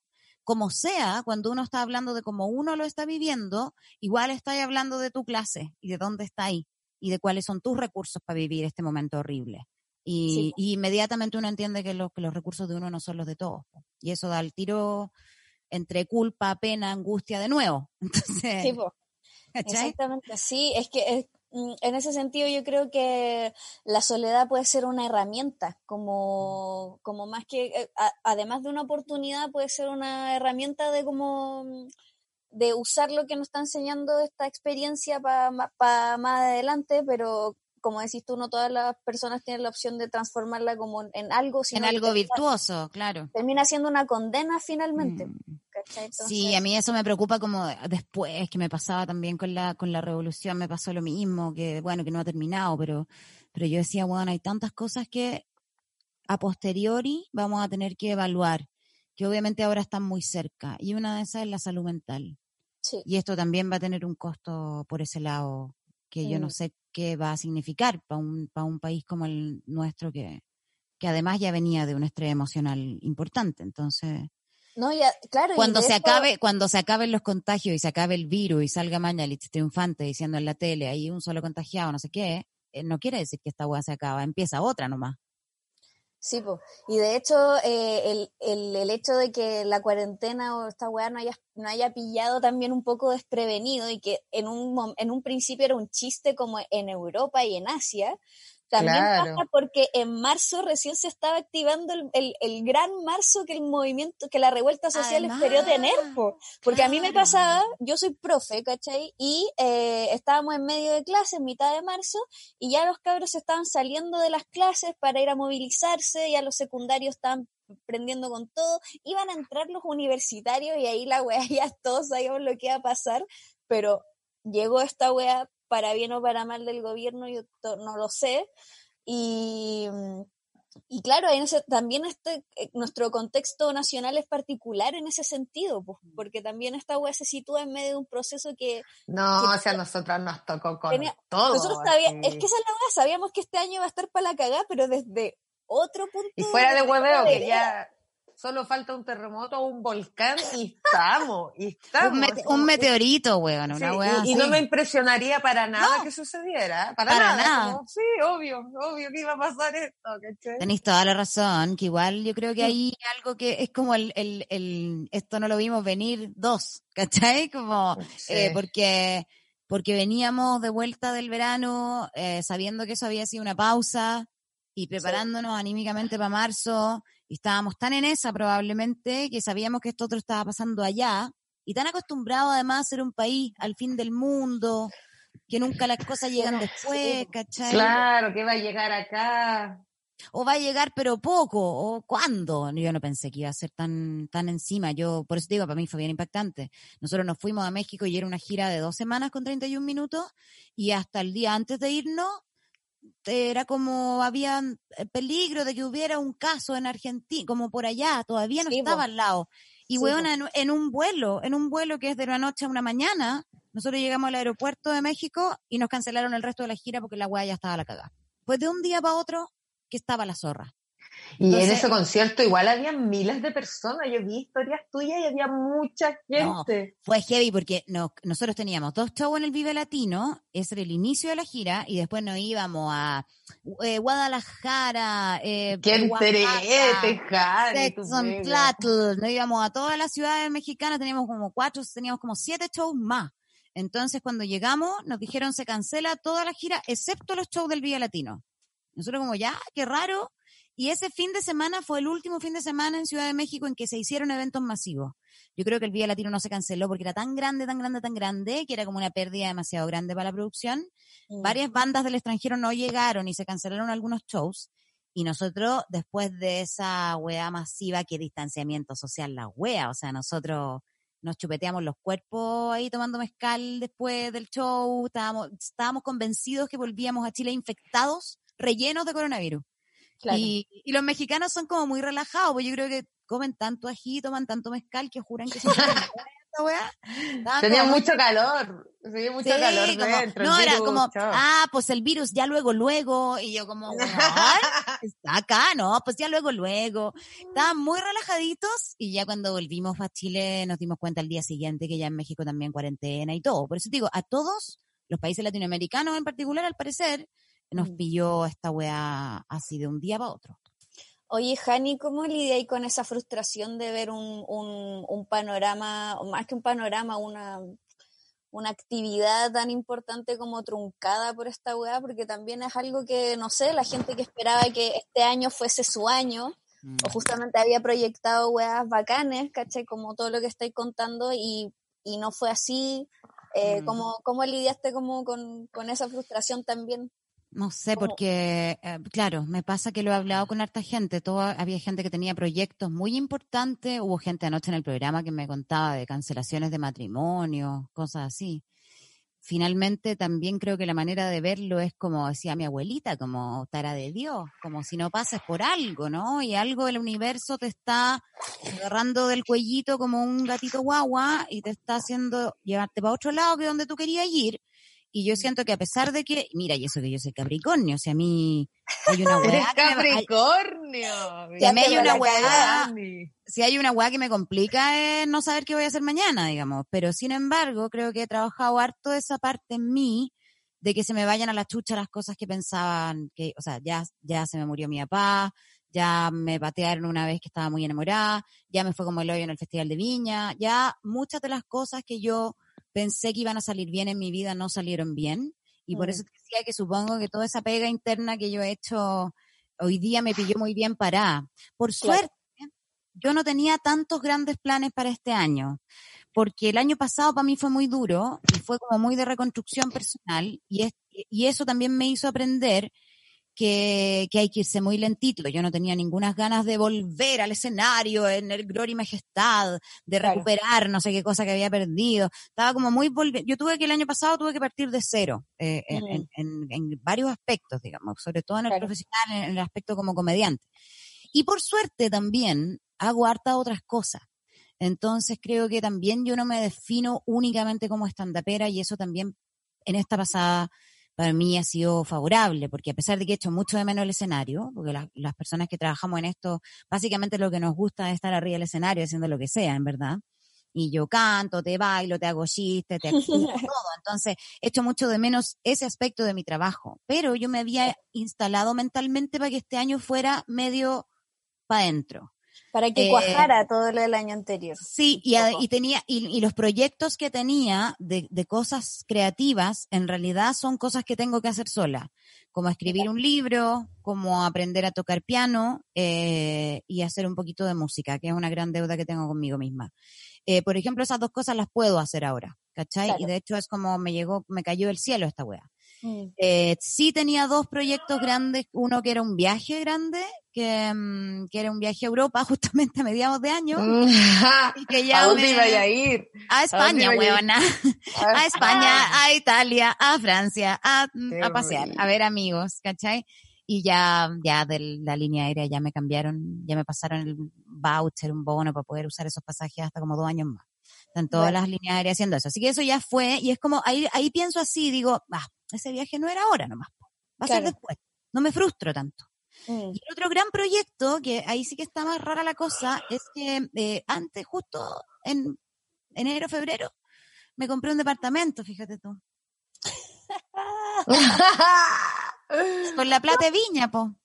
como sea, cuando uno está hablando de cómo uno lo está viviendo, igual está hablando de tu clase y de dónde está ahí y de cuáles son tus recursos para vivir este momento horrible. Y, Sí, y inmediatamente uno entiende que, los que los recursos de uno no son los de todos. Y eso da el tiro entre culpa, pena, angustia de nuevo. Entonces. Exactamente, sí, es que es- en ese sentido yo creo que la soledad puede ser una herramienta, como, como más que, eh, a- además de una oportunidad, puede ser una herramienta de como mm, de usar lo que nos está enseñando esta experiencia para más adelante, pero como decís tú, no todas las personas tienen la opción de transformarla como en, en algo, En sino que algo virtuoso, claro. termina siendo una condena finalmente. Mm. ¿Cachai? Sí, a mí eso me preocupa como después, que me pasaba también con la, con la revolución, me pasó lo mismo, que bueno, que no ha terminado, pero, pero yo decía, bueno, hay tantas cosas que a posteriori vamos a tener que evaluar, que obviamente ahora están muy cerca, y una de esas es la salud mental. sí. Y esto también va a tener un costo por ese lado, que yo no Mm. sé qué va a significar para un, para un país como el nuestro, que, que además ya venía de un estrés emocional importante. Entonces, No, ya, claro, cuando se acabe, cuando se acaben los contagios y se acabe el virus y salga Mañalich triunfante diciendo en la tele, hay un solo contagiado, no sé qué, eh, no quiere decir que esta hueá se acaba, empieza otra nomás. Sí, po. y de hecho eh, el, el, el hecho de que la cuarentena o esta weá no haya, no haya pillado también un poco desprevenido y que en un, en un principio era un chiste como en Europa y en Asia, también Claro. pasa porque en marzo recién se estaba activando el, el, el gran marzo que el movimiento, que la revuelta social Además, esperó tener, po. Porque a mí me pasaba, yo soy profe, ¿cachai? Y eh, estábamos en medio de clases, mitad de marzo, y ya los cabros estaban saliendo de las clases para ir a movilizarse, ya los secundarios estaban prendiendo con todo, iban a entrar los universitarios y ahí la weá ya todos sabíamos lo que iba a pasar, pero llegó esta weá para bien o para mal del gobierno, yo no lo sé, y... mm, y claro, en ese, también este, eh, nuestro contexto nacional es particular en ese sentido, pues, porque también esta weá se sitúa en medio de un proceso que No, que- o sea, a nosotras nos tocó con Tenía- todo. nosotros sabía, así. es que esa es la weá, sabíamos que este año iba a estar para la cagada, pero desde otro punto Y fuera de desde hueveo, que ya solo falta un terremoto o un volcán y estamos, y estamos. Un, mete- meteorito, weón, Sí, una y- weá y, no me impresionaría para nada No. que sucediera, para, Para nada. nada. como, sí, obvio, obvio que iba a pasar esto, ¿cachai? Tenéis toda la razón, que igual yo creo que hay algo que es como el, el, el esto no lo vimos venir dos, ¿cachai? Como, Sí. eh, porque, porque veníamos de vuelta del verano, eh, sabiendo que eso había sido una pausa y preparándonos anímicamente para marzo, y estábamos tan en esa probablemente que sabíamos que esto otro estaba pasando allá, y tan acostumbrados además a ser un país al fin del mundo, que nunca las cosas llegan después, ¿cachai? Claro, que va a llegar acá. o va a llegar pero poco, o cuándo. Yo no pensé que iba a ser tan, tan encima. Yo, por eso te digo, para mí fue bien impactante. Nosotros nos fuimos a México y era una gira de dos semanas con 31 minutos, y hasta el día antes de irnos, era como había eh, peligro de que hubiera un caso en Argentina, como por allá, todavía no Sí, estaba al lado. Y Sí, en, en un vuelo, en un vuelo que es de una noche a una mañana, nosotros llegamos al aeropuerto de México y nos cancelaron el resto de la gira porque la weá ya estaba a la cagada. Pues de un día para otro, que estaba la zorra. Y en ese concierto igual había miles de personas. Yo vi historias tuyas y había mucha gente. fue heavy porque no, nosotros teníamos dos shows en el Vive Latino, ese era el inicio de la gira, y después nos íbamos a eh, Guadalajara, eh, ¿Quién Tejada, nos íbamos a todas las ciudades mexicanas, teníamos como cuatro, teníamos como siete shows más. Entonces, cuando llegamos, nos dijeron se cancela toda la gira, excepto los shows del Vive Latino. Nosotros como, ya, qué raro. Y ese fin de semana fue el último fin de semana en Ciudad de México en que se hicieron eventos masivos. Yo creo que el Vía Latino no se canceló porque era tan grande, tan grande, tan grande, que era como una pérdida demasiado grande para la producción. Mm. Varias bandas del extranjero no llegaron y se cancelaron algunos shows. Y nosotros, después de esa wea masiva, que distanciamiento social la wea, o sea, nosotros nos chupeteamos los cuerpos ahí tomando mezcal después del show, estábamos, estábamos convencidos que volvíamos a Chile infectados, rellenos de coronavirus. Y, los mexicanos son como muy relajados, pues yo creo que comen tanto ají, toman tanto mezcal que juran que son Tenía mucho calor, tenía mucho calor dentro. No, era como, ah, pues el virus ya luego, luego, y yo como, está acá, no, pues ya luego, luego. Estaban muy relajaditos y ya cuando volvimos a Chile nos dimos cuenta el día siguiente que ya en México también cuarentena y todo. Por eso digo, a todos los países latinoamericanos en particular, al parecer, nos mm. pilló esta weá así de un día para otro. Oye, Jani, ¿cómo lidiáis con esa frustración de ver un, un, un panorama, o más que un panorama, una, una actividad tan importante como truncada por esta weá? Porque también es algo que, no sé, la gente que esperaba que este año fuese su año, o mm. justamente había proyectado weas bacanes, ¿cachai? Como todo lo que estáis contando y, y no fue así. Eh, mm. ¿cómo, ¿Cómo lidiaste como con, con esa frustración también? No sé, porque, eh, claro, me pasa que lo he hablado con harta gente. Todo, había gente que tenía proyectos muy importantes. Hubo gente anoche en el programa que me contaba de cancelaciones de matrimonio, cosas así. Finalmente, también creo que la manera de verlo es como decía mi abuelita, como tara de Dios, como si no pases por algo, ¿no? Y algo del universo te está agarrando del cuellito como un gatito guagua y te está haciendo llevarte para otro lado que donde tú querías ir y yo siento que a pesar de que, mira, y eso que yo soy Capricornio, o sea, a mí hay una weá. Capricornio! si a mí hay una weá, si hay una weá que me complica es no saber qué voy a hacer mañana, digamos. Pero sin embargo, creo que he trabajado harto esa parte en mí de que se me vayan a la chucha las cosas que pensaban que, o sea, ya, ya se me murió mi papá, ya me patearon una vez que estaba muy enamorada, ya me fue como el hoyo en el Festival de Viña, ya muchas de las cosas que yo pensé que iban a salir bien en mi vida no salieron bien. Y por eso decía que supongo que toda esa pega interna que yo he hecho hoy día me pilló muy bien parada. Por suerte, yo no tenía tantos grandes planes para este año, porque el año pasado para mí fue muy duro y fue como muy de reconstrucción personal y, y eso también me hizo aprender que, que, hay que irse muy lentito. Yo no tenía ninguna ganas de volver al escenario en el Gloria y Majestad, de recuperar no sé qué cosa que había perdido. Estaba como muy Yo tuve que el año pasado tuve que partir de cero eh, en, en, en, varios aspectos, digamos, sobre todo en el profesional, en el aspecto como comediante. Y por suerte también hago harta otras cosas. Entonces creo que también yo no me defino únicamente como estandapera y eso también en esta pasada para mí ha sido favorable, porque a pesar de que he hecho mucho de menos el escenario, porque las personas que trabajamos en esto, básicamente lo que nos gusta es estar arriba del escenario haciendo lo que sea, en verdad. Y yo canto, te bailo, te hago chistes, te actúo, todo. Entonces, he hecho mucho de menos ese aspecto de mi trabajo. Pero yo me había instalado mentalmente para que este año fuera medio para adentro. Para que cuajara eh, todo lo del año anterior. Sí, y, y tenía, y, los proyectos que tenía de, de, cosas creativas, en realidad son cosas que tengo que hacer sola, como escribir un libro, como aprender a tocar piano eh, y hacer un poquito de música, que es una gran deuda que tengo conmigo misma. Eh, por ejemplo, esas dos cosas las puedo hacer ahora, ¿cachai? Y de hecho es como me llegó, me cayó del cielo esta wea. Mm. Eh, sí tenía dos proyectos grandes, uno que era un viaje grande, que, mm, que era un viaje a Europa justamente a mediados de año. Mm. y que ya ¿A dónde iba a ir? A España, huevona. A, España, a Italia, a Francia, a, a pasear, a ver amigos, ¿cachai? Y ya, ya de la línea aérea ya me cambiaron, ya me pasaron el voucher, un bono para poder usar esos pasajes hasta como dos años más. Están todas las líneas aéreas haciendo eso. Así que eso ya fue, y es como, ahí, ahí pienso así, digo, ah, ese viaje no era ahora nomás, va a ser después. No me frustro tanto. Y el otro gran proyecto, que ahí sí que está más rara la cosa, es que eh, antes, justo en enero, febrero, me compré un departamento, fíjate tú. Con la plata de viña, po,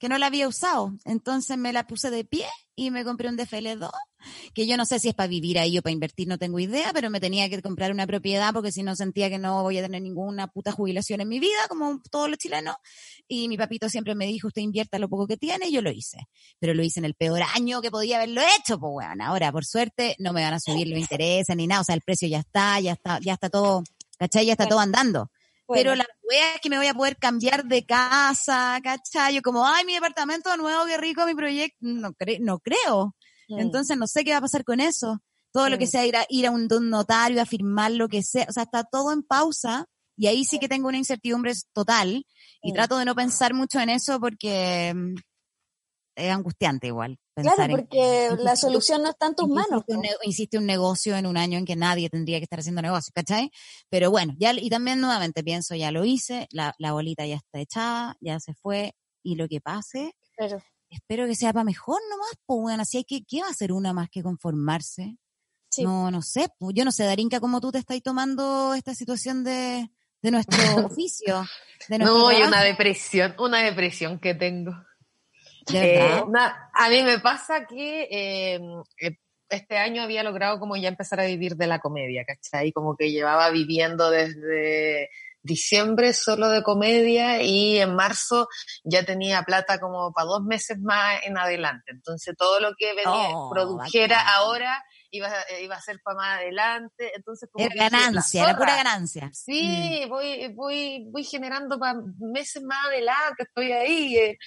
que no la había usado. Entonces me la puse de pie y me compré un DFL2, que yo no sé si es para vivir ahí o para invertir, no tengo idea, pero me tenía que comprar una propiedad porque si no sentía que no voy a tener ninguna puta jubilación en mi vida, como todos los chilenos. Y mi papito siempre me dijo, usted invierta lo poco que tiene, y yo lo hice. Pero lo hice en el peor año que podía haberlo hecho, pues bueno, ahora por suerte no me van a subir los intereses ni nada, o sea, el precio ya está, ya está, ya está todo, ¿cachai? Ya está todo andando. Pero la wea es que me voy a poder cambiar de casa, ¿cachai? Yo como, ay, mi departamento nuevo, qué rico mi proyecto. No, no creo. Mm. Entonces no sé qué va a pasar con eso. Todo lo que mm. sea ir a, ir a un, notario a firmar lo que sea. O sea, está todo en pausa. Y ahí sí que tengo una incertidumbre total. Y mm. trato de no pensar mucho en eso porque es angustiante igual. Claro, porque la solución no está en tus manos. Hiciste un, negocio en un año en que nadie tendría que estar haciendo negocio, ¿cachai? Pero bueno, ya, y también nuevamente pienso, ya lo hice, la, bolita ya está echada, ya se fue, y lo que pase, espero que sea para mejor nomás, pues bueno, así hay que, ¿qué va a hacer una más que conformarse? No, no sé, pues yo no sé, Darinka, cómo tú te estás tomando esta situación de, de nuestro oficio. De no, hay una depresión, una depresión que tengo. Eh, a mí me pasa que em, eh, este año había logrado como ya empezar a vivir de la comedia, ¿cachai? Como que llevaba viviendo desde diciembre solo de comedia y en marzo ya tenía plata como para dos meses más en adelante. Entonces todo lo que venía, oh, produjera ahora iba, iba a ser para más adelante, entonces como era ganancia, era pura ganancia. Sí, mm. voy, voy, voy generando para meses más adelante, estoy ahí, eh,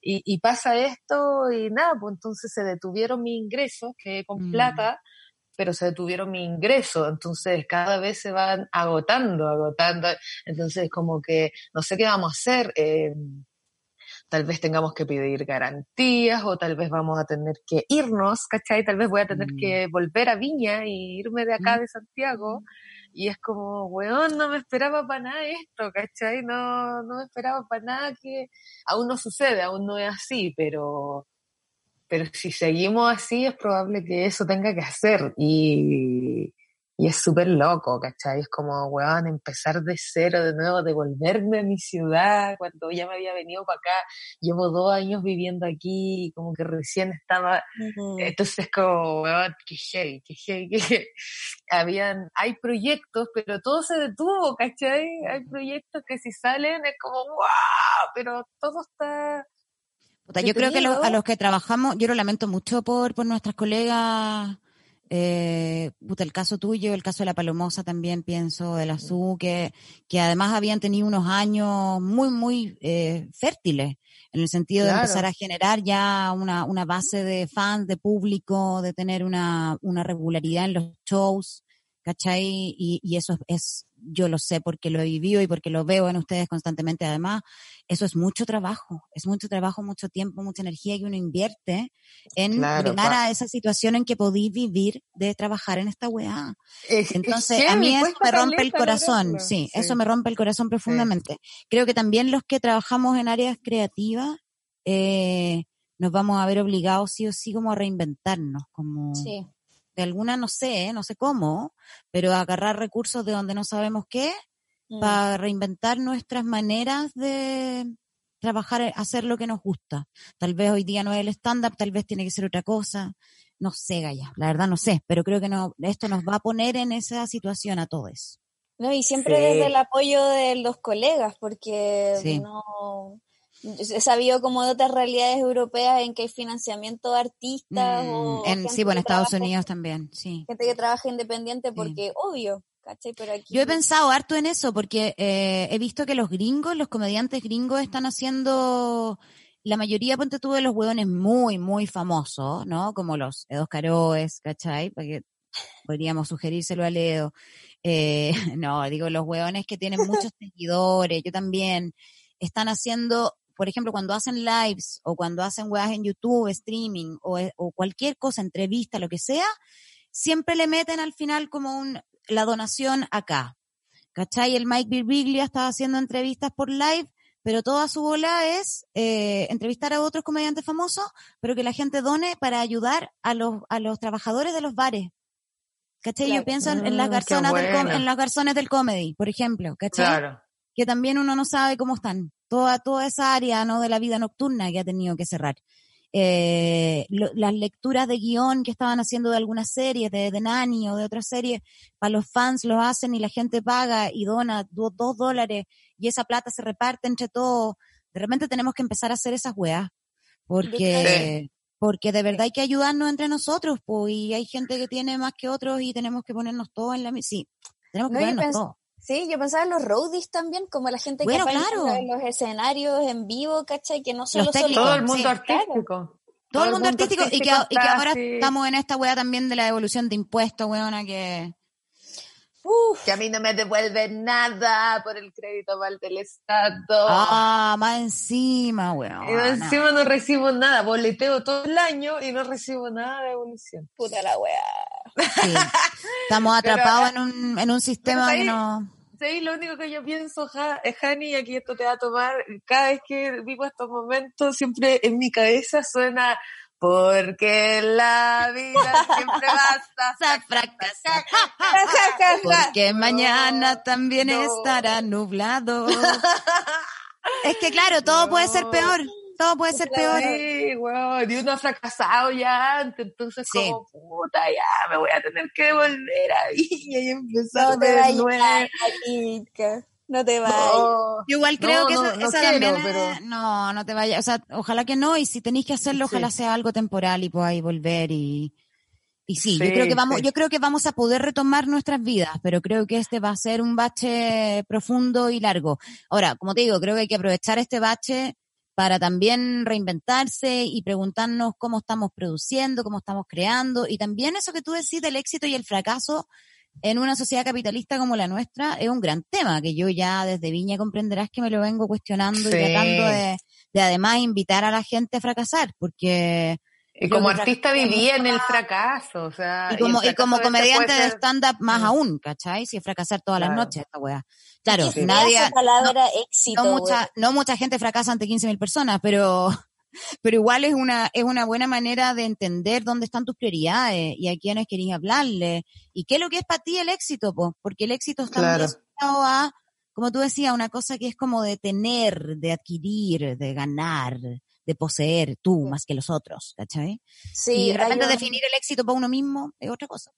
y, y, pasa esto y nada, pues entonces se detuvieron mis ingresos, que con mm. plata, pero se detuvieron mis ingresos, entonces cada vez se van agotando, agotando, entonces como que no sé qué vamos a hacer. Eh, tal vez tengamos que pedir garantías o tal vez vamos a tener que irnos, ¿cachai? Tal vez voy a tener mm. que volver a Viña y irme de acá mm. de Santiago. Y es como, weón, no me esperaba para nada esto, ¿cachai? No, no me esperaba para nada que aún no sucede, aún no es así, pero, pero si seguimos así es probable que eso tenga que hacer. Y, y es súper loco, ¿cachai? Es como, weón, empezar de cero de nuevo, devolverme a mi ciudad cuando ya me había venido para acá. Llevo dos años viviendo aquí, como que recién estaba. Entonces, como, weón, qué heavy, qué heavy, que habían, hay proyectos, pero todo se detuvo, ¿cachai? Hay proyectos que si salen es como, wow, pero todo está. Yo creo que a los que trabajamos, yo lo lamento mucho por, por nuestras colegas eh, el caso tuyo, el caso de la Palomosa también pienso, de la SU, que, que además habían tenido unos años muy, muy eh, fértiles, en el sentido de empezar a generar ya una, una base de fans, de público, de tener una, una regularidad en los shows, ¿cachai? Y, y eso es, yo lo sé porque lo he vivido y porque lo veo en ustedes constantemente. Además, eso es mucho trabajo, es mucho trabajo, mucho tiempo, mucha energía que uno invierte en llegar a esa situación en que podí vivir de trabajar en esta weá. Entonces, a mí eso me rompe el corazón, sí, eso me rompe el corazón profundamente. Creo que también los que trabajamos en áreas creativas, eh, nos vamos a ver obligados sí o sí como a reinventarnos, como... Sí de alguna no sé, no sé cómo, pero agarrar recursos de donde no sabemos qué mm. para reinventar nuestras maneras de trabajar, eh, hacer lo que nos gusta. Tal vez hoy día no es el stand-up, tal vez tiene que ser otra cosa. No sé, Gaya, la verdad no sé, pero creo que no, esto nos va a poner en esa situación a todos. No, y siempre desde el apoyo de los colegas, porque no, he sabido como de otras realidades europeas en que hay financiamiento de artistas o mm, en, sí, bueno, Estados Unidos también, sí. Gente que trabaja independiente porque, obvio, ¿cachai? Pero aquí... Yo he pensado harto en eso porque eh, he visto que los gringos, los comediantes gringos están haciendo, la mayoría, ponte tú, de los hueones muy, muy famosos, ¿no? Como los Edos Caroes, ¿cachai? Porque podríamos sugerírselo a Ledo. Eh, no, digo, los hueones que tienen muchos seguidores, yo también, están haciendo por ejemplo, cuando hacen lives o cuando hacen weas en YouTube, streaming o, eh, o, cualquier cosa, entrevista, lo que sea, siempre le meten al final como un, la donación acá. ¿Cachai? El Mike Birbiglia estaba haciendo entrevistas por live, pero toda su bola es eh, entrevistar a otros comediantes famosos, pero que la gente done para ayudar a los, a los trabajadores de los bares. ¿Cachai? Yo pienso en, las Mm, garzonas del com- buena. en los garzones del comedy, por ejemplo, ¿cachai? Claro. Que también uno no sabe cómo están. Toda, toda esa área, ¿no? De la vida nocturna que ha tenido que cerrar. Eh, lo- las lecturas de guion que estaban haciendo de algunas series, de, de Nani o de otras series, para los fans lo hacen y la gente paga y dona do- dos dólares y esa plata se reparte entre todos. De repente tenemos que empezar a hacer esas weas. Porque, porque de verdad hay que ayudarnos entre nosotros, pues, y hay gente que tiene más que otros y tenemos que ponernos todos en la misma. Sí, tenemos que No, ponernos todos. Sí, yo pensaba en los roadies también, como la gente Bueno, que claro. en los escenarios en vivo, ¿cachai? Que no solo son técnicos, Todo el Sí, mundo claro. artístico. Todo el mundo artístico, y, que, y que ahora estamos en esta wea también de la devolución de impuestos, weona, que... Que a mí no me devuelven nada por el crédito mal del Estado. Ah, más encima, weón. Y encima no recibo nada, boleteo todo el año y no recibo nada de devolución. puta la wea. Sí. Estamos Pero, atrapados en un, en un sistema que no... Sí, lo único que yo pienso, Jani, y aquí esto te va a tomar, cada vez que vivo estos momentos, siempre en mi cabeza suena, porque la vida siempre ja, ja. Porque mañana también no. estará nublado. Es que claro, todo puede ser peor. Todo puede ser peor. Sí, weón, y uno ha fracasado ya antes, entonces Sí. como, puta, ya, me voy a tener que volver ahí y empezar No de nuevo. No te vayas. No. Yo igual creo No, que no, esa, no esa quiero, también pero- no, no te vayas, o sea, ojalá que no, y si tenéis que hacerlo, Sí. ojalá sea algo temporal y podáis volver y, y sí, yo creo que vamos, sí. yo creo que vamos a poder retomar nuestras vidas, pero creo que este va a ser un bache profundo y largo. Ahora, como te digo, creo que hay que aprovechar este bache para también reinventarse y preguntarnos cómo estamos produciendo, cómo estamos creando, y también eso que tú decís del éxito y el fracaso en una sociedad capitalista como la nuestra es un gran tema, que yo ya desde Viña comprenderás que me lo vengo cuestionando y tratando de, de además invitar a la gente a fracasar, porque Y como artista fracasé viví en el fracaso, o sea. y como, y como veces comediante de stand-up más Mm. aún, ¿cachai? Si es fracasar todas las noches esta weá. Claro, fea nadie, palabra éxito. no mucha, no mucha gente fracasa ante 15.000 personas, pero, pero igual es una, es una buena manera de entender dónde están tus prioridades y a quiénes querías hablarle y qué es lo que es para ti el éxito, po, porque el éxito está muy Claro. asociado a, como tú decías, una cosa que es como de tener, de adquirir, de ganar, de poseer tú Sí. más que los otros, ¿cachai? Sí, y de hay repente un- definir el éxito para uno mismo es otra cosa.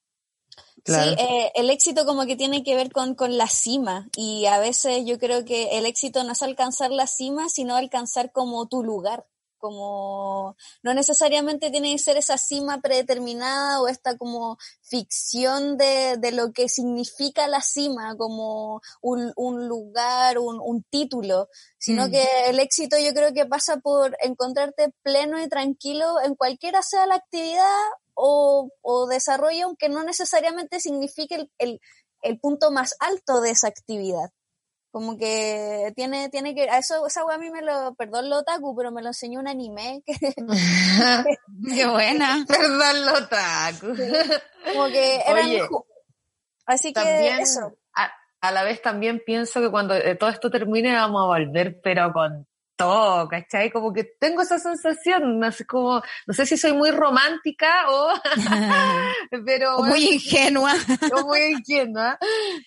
Claro. Sí, eh, el éxito como que tiene que ver con, con la cima y a veces yo creo que el éxito no es alcanzar la cima, sino alcanzar como tu lugar, como no necesariamente tiene que ser esa cima predeterminada o esta como ficción de, de lo que significa la cima, como un, un lugar, un, un título, sino Mm. que el éxito yo creo que pasa por encontrarte pleno y tranquilo en cualquiera sea la actividad o, o desarrollo, aunque no necesariamente signifique el, el, el punto más alto de esa actividad. Como que tiene, tiene que, a eso, esa wea a mí me lo, perdón lo otaku, pero me lo enseñó un anime que Qué buena. Perdón, lo taco. como que era Oye, Así que También, eso. a, a la vez también pienso que cuando eh, todo esto termine vamos a volver, pero con todo, ¿cachai? Como que tengo esa sensación, así como, no sé si soy muy romántica o, pero O muy ingenua. o muy ingenua,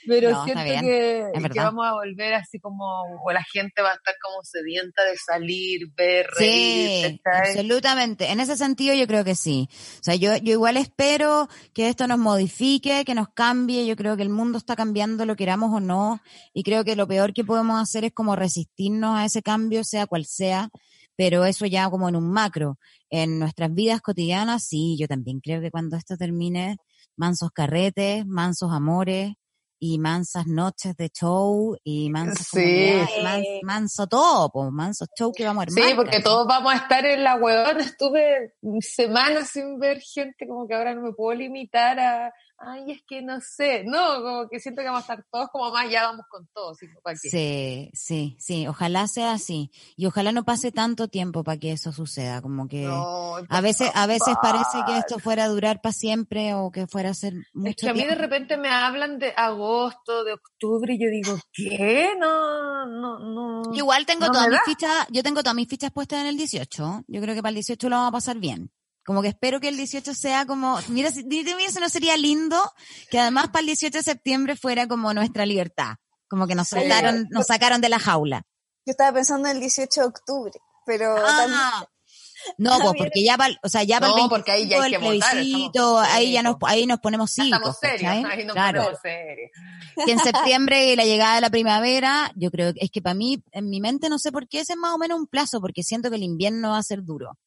pero No, siento que, vamos a volver así como, o la gente va a estar como sedienta de salir, ver, reír, Sí, ¿cachai? absolutamente. En ese sentido yo creo que sí. O sea, yo, yo igual espero que esto nos modifique, que nos cambie. Yo creo que el mundo está cambiando, lo queramos o no. Y creo que lo peor que podemos hacer es como resistirnos a ese cambio, sea cual sea. Pero eso ya como en un macro. En nuestras vidas cotidianas, sí, yo también creo que cuando esto termine, mansos carretes, mansos amores y mansas noches de show y mansas Sí. manso todo, po, mansos show que vamos a armar. Sí, porque ¿cachai? todos vamos a estar en la huevona. Estuve semanas sin ver gente, como que ahora no me puedo limitar a, ay, es que no sé. No, como que siento que vamos a estar todos como más, ya vamos con todos. ¿sí? Sí, sí, sí, ojalá sea así. Y ojalá no pase tanto tiempo para que eso suceda, como que No, a veces, a veces parece que esto fuera a durar para siempre o que fuera a ser mucho Es que a mí de repente me hablan de agosto de octubre, y yo digo, ¿qué? No, no, no. Igual tengo no todas mis fichas, yo tengo todas mis fichas puestas en el 18. Yo creo que para el 18 lo vamos a pasar bien. Como que espero que el 18 sea como, mira, si, dime, mira, eso no sería lindo que además para el 18 de septiembre fuera como nuestra libertad. Como que nos Sí. soltaron, nos sacaron de la jaula. Yo estaba pensando en el 18 de octubre, pero también- Ah, no, pues porque ya para, o sea, ya para No, el porque ahí ya hay 25, que el votar, estamos- ahí ya nos, ahí nos ponemos cívicos, estamos serios, ahí nos Claro. ponemos serios. que en septiembre y la llegada de la primavera, yo creo que es que para mí, en mi mente, no sé por qué, ese es más o menos un plazo, porque siento que el invierno va a ser duro.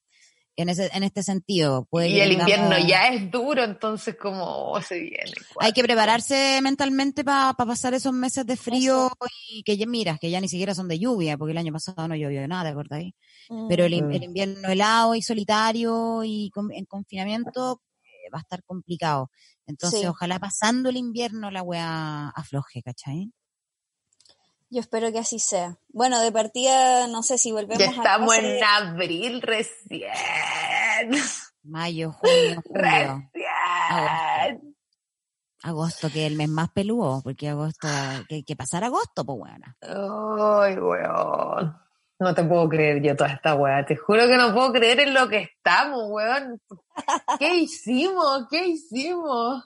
En, ese, en este sentido. Puede Y que el tengamos- invierno ya es duro, entonces como oh, se viene. Hay que prepararse mentalmente para pasar esos meses de frío y que ya, mira, que ya ni siquiera son de lluvia, porque el año pasado no llovió nada, ¿te acordáis? Pero el, in- Mm. el invierno helado y solitario y con- en confinamiento eh, va a estar complicado. Entonces, Sí. ojalá pasando el invierno la weá afloje, ¿cachai? Yo espero que así sea. Bueno, de partida, no sé si volvemos Ya a estamos clase- en abril recién. Mayo, junio, julio. Recién. Agosto, que es el mes más peludo, porque agosto, que hay que pasar agosto, pues bueno. Ay, weón. No te puedo creer yo toda esta weá. Te juro que no puedo creer en lo que estamos, weón. ¿Qué hicimos? ¿Qué hicimos?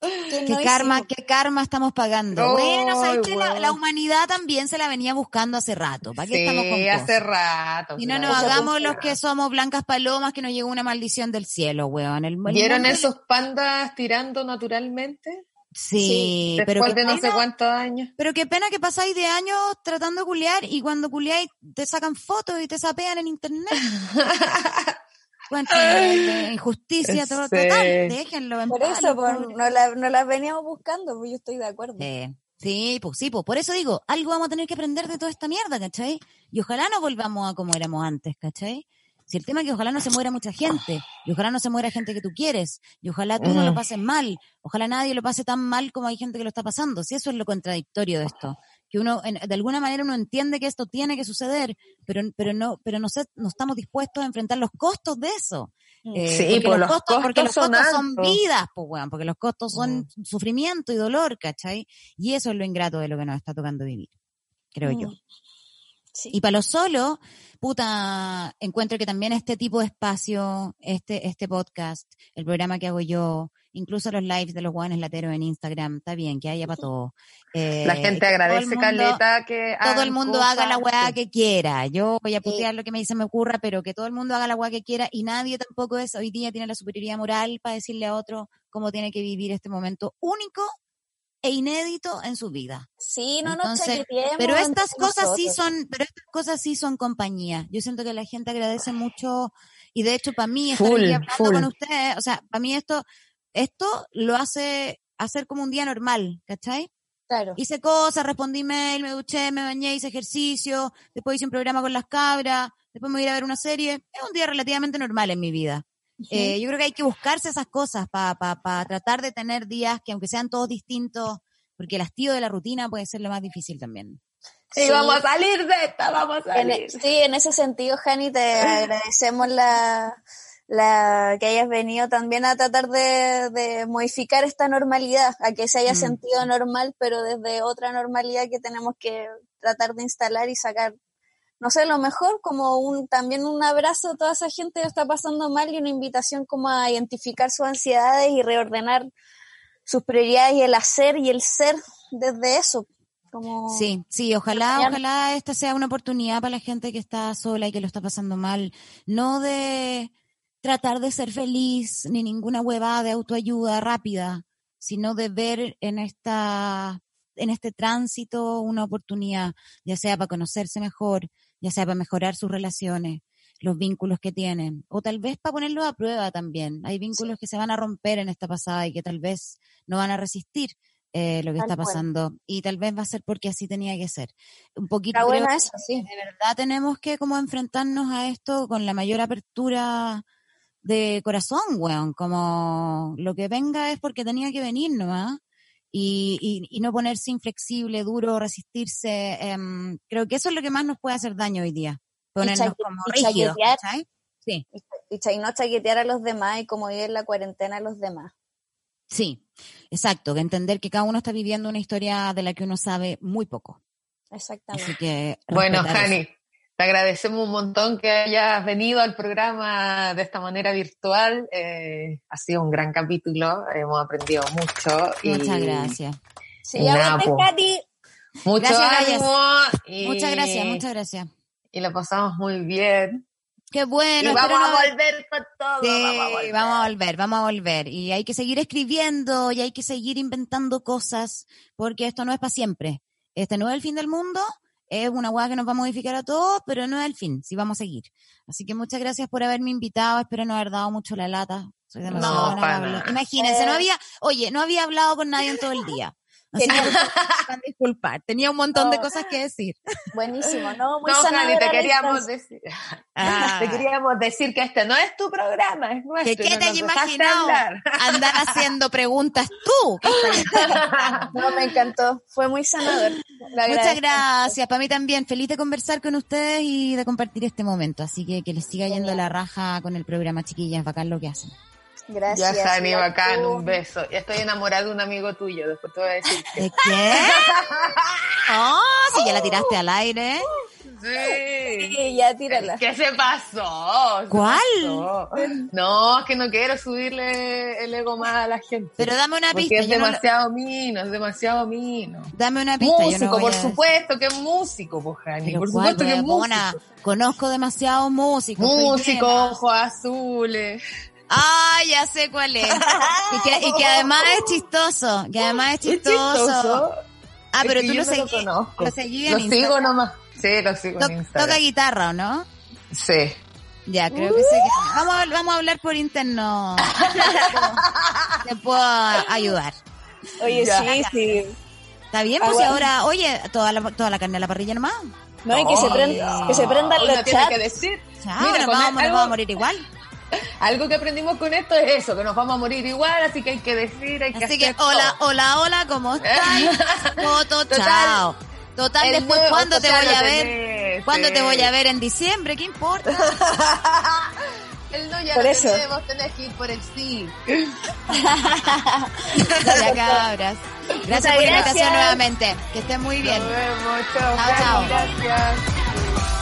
¿Quién ¿Qué no karma, hicimos? qué karma estamos pagando? Bueno, ¿sabes que la, humanidad también se la venía buscando hace rato. ¿Para qué estamos con Sí, cosas? hace rato. Y no claro. nos hagamos los que somos blancas palomas que nos llegó una maldición del cielo, weón. El, el ¿Vieron mundo- esos pandas tirando naturalmente? Sí, pero Después de no sé pena- cuántos años. Pero qué pena que pasáis de años tratando de culiar y cuando culiáis te sacan fotos y te sapean en internet. Cuánto de, injusticia Sí. to- total, déjenlo en Por eso, pues, pobres. no, la, no las veníamos buscando, pues yo estoy de acuerdo. Eh, sí, pues sí, pues por eso digo, algo vamos a tener que aprender de toda esta mierda, ¿cachai? Y ojalá no volvamos a como éramos antes, ¿cachai? Si el tema es que ojalá no se muera mucha gente, y ojalá no se muera gente que tú quieres, y ojalá tú no lo Ujú. pases mal, ojalá nadie lo pase tan mal como hay gente que lo está pasando. Si eso es lo contradictorio de esto, que uno, en- de alguna manera uno entiende que esto tiene que suceder, pero, pero no, pero no, sé, no estamos dispuestos a enfrentar los costos de eso. Eh, Sí, porque, los los costos, porque los costos son costos son altos. vidas, pues weón, porque los costos son sufrimiento y dolor, ¿cachai? Y eso es lo ingrato de lo que nos está tocando vivir, creo yo. Sí. Y para los solos, puta, encuentro que también este tipo de espacio, este, este podcast, el programa que hago yo, incluso los lives de los guanes lateros en Instagram, está bien, que haya para todo. Eh, La que gente agradece, mundo- Caleta, que todo el mundo haga la weá que quiera. Yo voy a Sí. putear lo que me dice me ocurra, pero que todo el mundo haga la weá que quiera y nadie tampoco es hoy día tiene la superioridad moral para decirle a otro cómo tiene que vivir este momento único e inédito en su vida. Sí, no nos Entonces, chaqueteemos Pero estas cosas sí son, pero estas cosas sí son compañía. Yo siento que la gente agradece mucho y de hecho para mí estar Full, aquí hablando full. con ustedes, o sea, para mí esto esto lo hace hacer como un día normal, ¿cachai? Claro. Hice cosas, respondí mail, me duché, me bañé, hice ejercicio, después hice un programa con las cabras, después me voy a ir a ver una serie. Es un día relativamente normal en mi vida. Eh, yo creo que hay que buscarse esas cosas para pa, pa tratar de tener días que aunque sean todos distintos, porque el hastío de la rutina puede ser lo más difícil también. Sí, Sí. vamos a salir de esta, vamos a En- salir. sí, en ese sentido, Jani, te agradecemos la, la que hayas venido también a tratar de, de modificar esta normalidad, a que se haya Mm. sentido normal, pero desde otra normalidad que tenemos que tratar de instalar y sacar, no sé, lo mejor, como un también un abrazo a toda esa gente que está pasando mal y una invitación como a identificar sus ansiedades y reordenar sus prioridades y el hacer y el ser desde eso. Como... Sí, sí, ojalá, ojalá esta sea una oportunidad para la gente que está sola y que lo está pasando mal, no de tratar de ser feliz ni ninguna huevada de autoayuda rápida, sino de ver en esta en este tránsito una oportunidad, ya sea para conocerse mejor, ya sea para mejorar sus relaciones, los vínculos que tienen, o tal vez para ponerlos a prueba también. Hay vínculos que se van a romper en esta pasada y que tal vez no van a resistir eh, lo que Tal está cual. pasando y tal vez va a ser porque así tenía que ser. Un poquito creo que eso, sí. de verdad tenemos que como enfrentarnos a esto con la mayor apertura de corazón, weón, como lo que venga es porque tenía que venir nomás. Y, y, y no ponerse inflexible, duro, resistirse. em, creo que eso es lo que más nos puede hacer daño hoy día. Ponernos chaque- como y rígidos. ¿cachai? Sí. y, cha- y no chaquetear a los demás y como vivir la cuarentena a los demás. Sí, exacto, que entender que cada uno está viviendo una historia de la que uno sabe muy poco. Exactamente. Así que Bueno. Jani, te agradecemos un montón que hayas venido al programa de esta manera virtual. Eh, ha sido un gran capítulo, hemos aprendido mucho. y Muchas gracias. Sí, Nada, po. Katy. Mucho Gracias. Y, Muchas gracias, muchas gracias. Y lo pasamos muy bien. Qué bueno. y vamos a no- volver con todo. Sí, vamos a volver. vamos a volver, vamos a volver. Y hay que seguir escribiendo y hay que seguir inventando cosas, porque esto no es para siempre. Este no es el fin del mundo, es una hueá que nos va a modificar a todos, pero no es el fin, sí vamos a seguir. Así que muchas gracias por haberme invitado, espero no haber dado mucho la lata. Soy demasiado No, buena para. Imagínense, no había, oye, no había hablado con nadie en todo el día. Tenía- disculpar, tenía un montón de No. cosas que decir. Buenísimo, ¿no? Muy No, sanadora te queríamos decir, Ah. te queríamos decir que este no es tu programa, es nuestro. ¿Qué, qué no te has imaginado? Andar haciendo preguntas tú. ¿Qué estás No, me encantó. Fue muy sanador. Muchas gracias, para mí también. Feliz de conversar con ustedes y de compartir este momento. Así que que les siga yendo la raja con el programa, chiquillas. Bacán lo que hacen. Gracias. Ya, igual bacán, tú. un beso. Ya estoy enamorada de un amigo tuyo, después te voy a decir ¿De qué? Oh, si ya la tiraste al aire. sí. Sí, ya tírala. ¿Qué se pasó? Se ¿Cuál? pasó. No, es que no quiero subirle el ego más a la gente. Pero dame una porque pista. es no lo- demasiado mino, es demasiado mino. dame una pista. yo no Músico, voy por a- supuesto que es músico, pues, Jani. Pero Por ¿cuál, supuesto que es músico. Conozco demasiados músicos. Músico, ojos azules. Ah, ya sé cuál es. Y que, y que además es chistoso. Que además es Es chistoso. chistoso. Ah, Es pero que tú yo lo no seguís. conozco. Lo seguí en Lo Instagram. sigo nomás. Sí, lo sigo To- en Instagram. toca guitarra, ¿o no? Sí. Ya, creo que sé que... Vamos a, vamos a hablar por interno. Te puedo ayudar. Oye, Ya. sí, sí. ¿Está bien? Pues y Aguanta. ahora, oye, toda la, toda la carne a la parrilla nomás. No, y que se, Oye. prenda, que se prendan los chats. Chao, Mira, nos, vamos, nos algo- vamos a morir igual. Algo que aprendimos con esto es eso, que nos vamos a morir igual, así que hay que decir, hay que Así que, hola, todo. hola, hola, ¿cómo estás? Foto, Total. chao. Total, El después, nuevo, ¿cuándo te voy a ver? tenés, ¿Cuándo sí. te voy a ver? ¿En diciembre? ¿Qué importa? El no ya Por lo eso. tenemos, tenés que ir por el sí. cabras. Gracias por la gracias. invitación nuevamente. Que estén muy bien. Nos vemos, chao. Chao, chao. Gracias.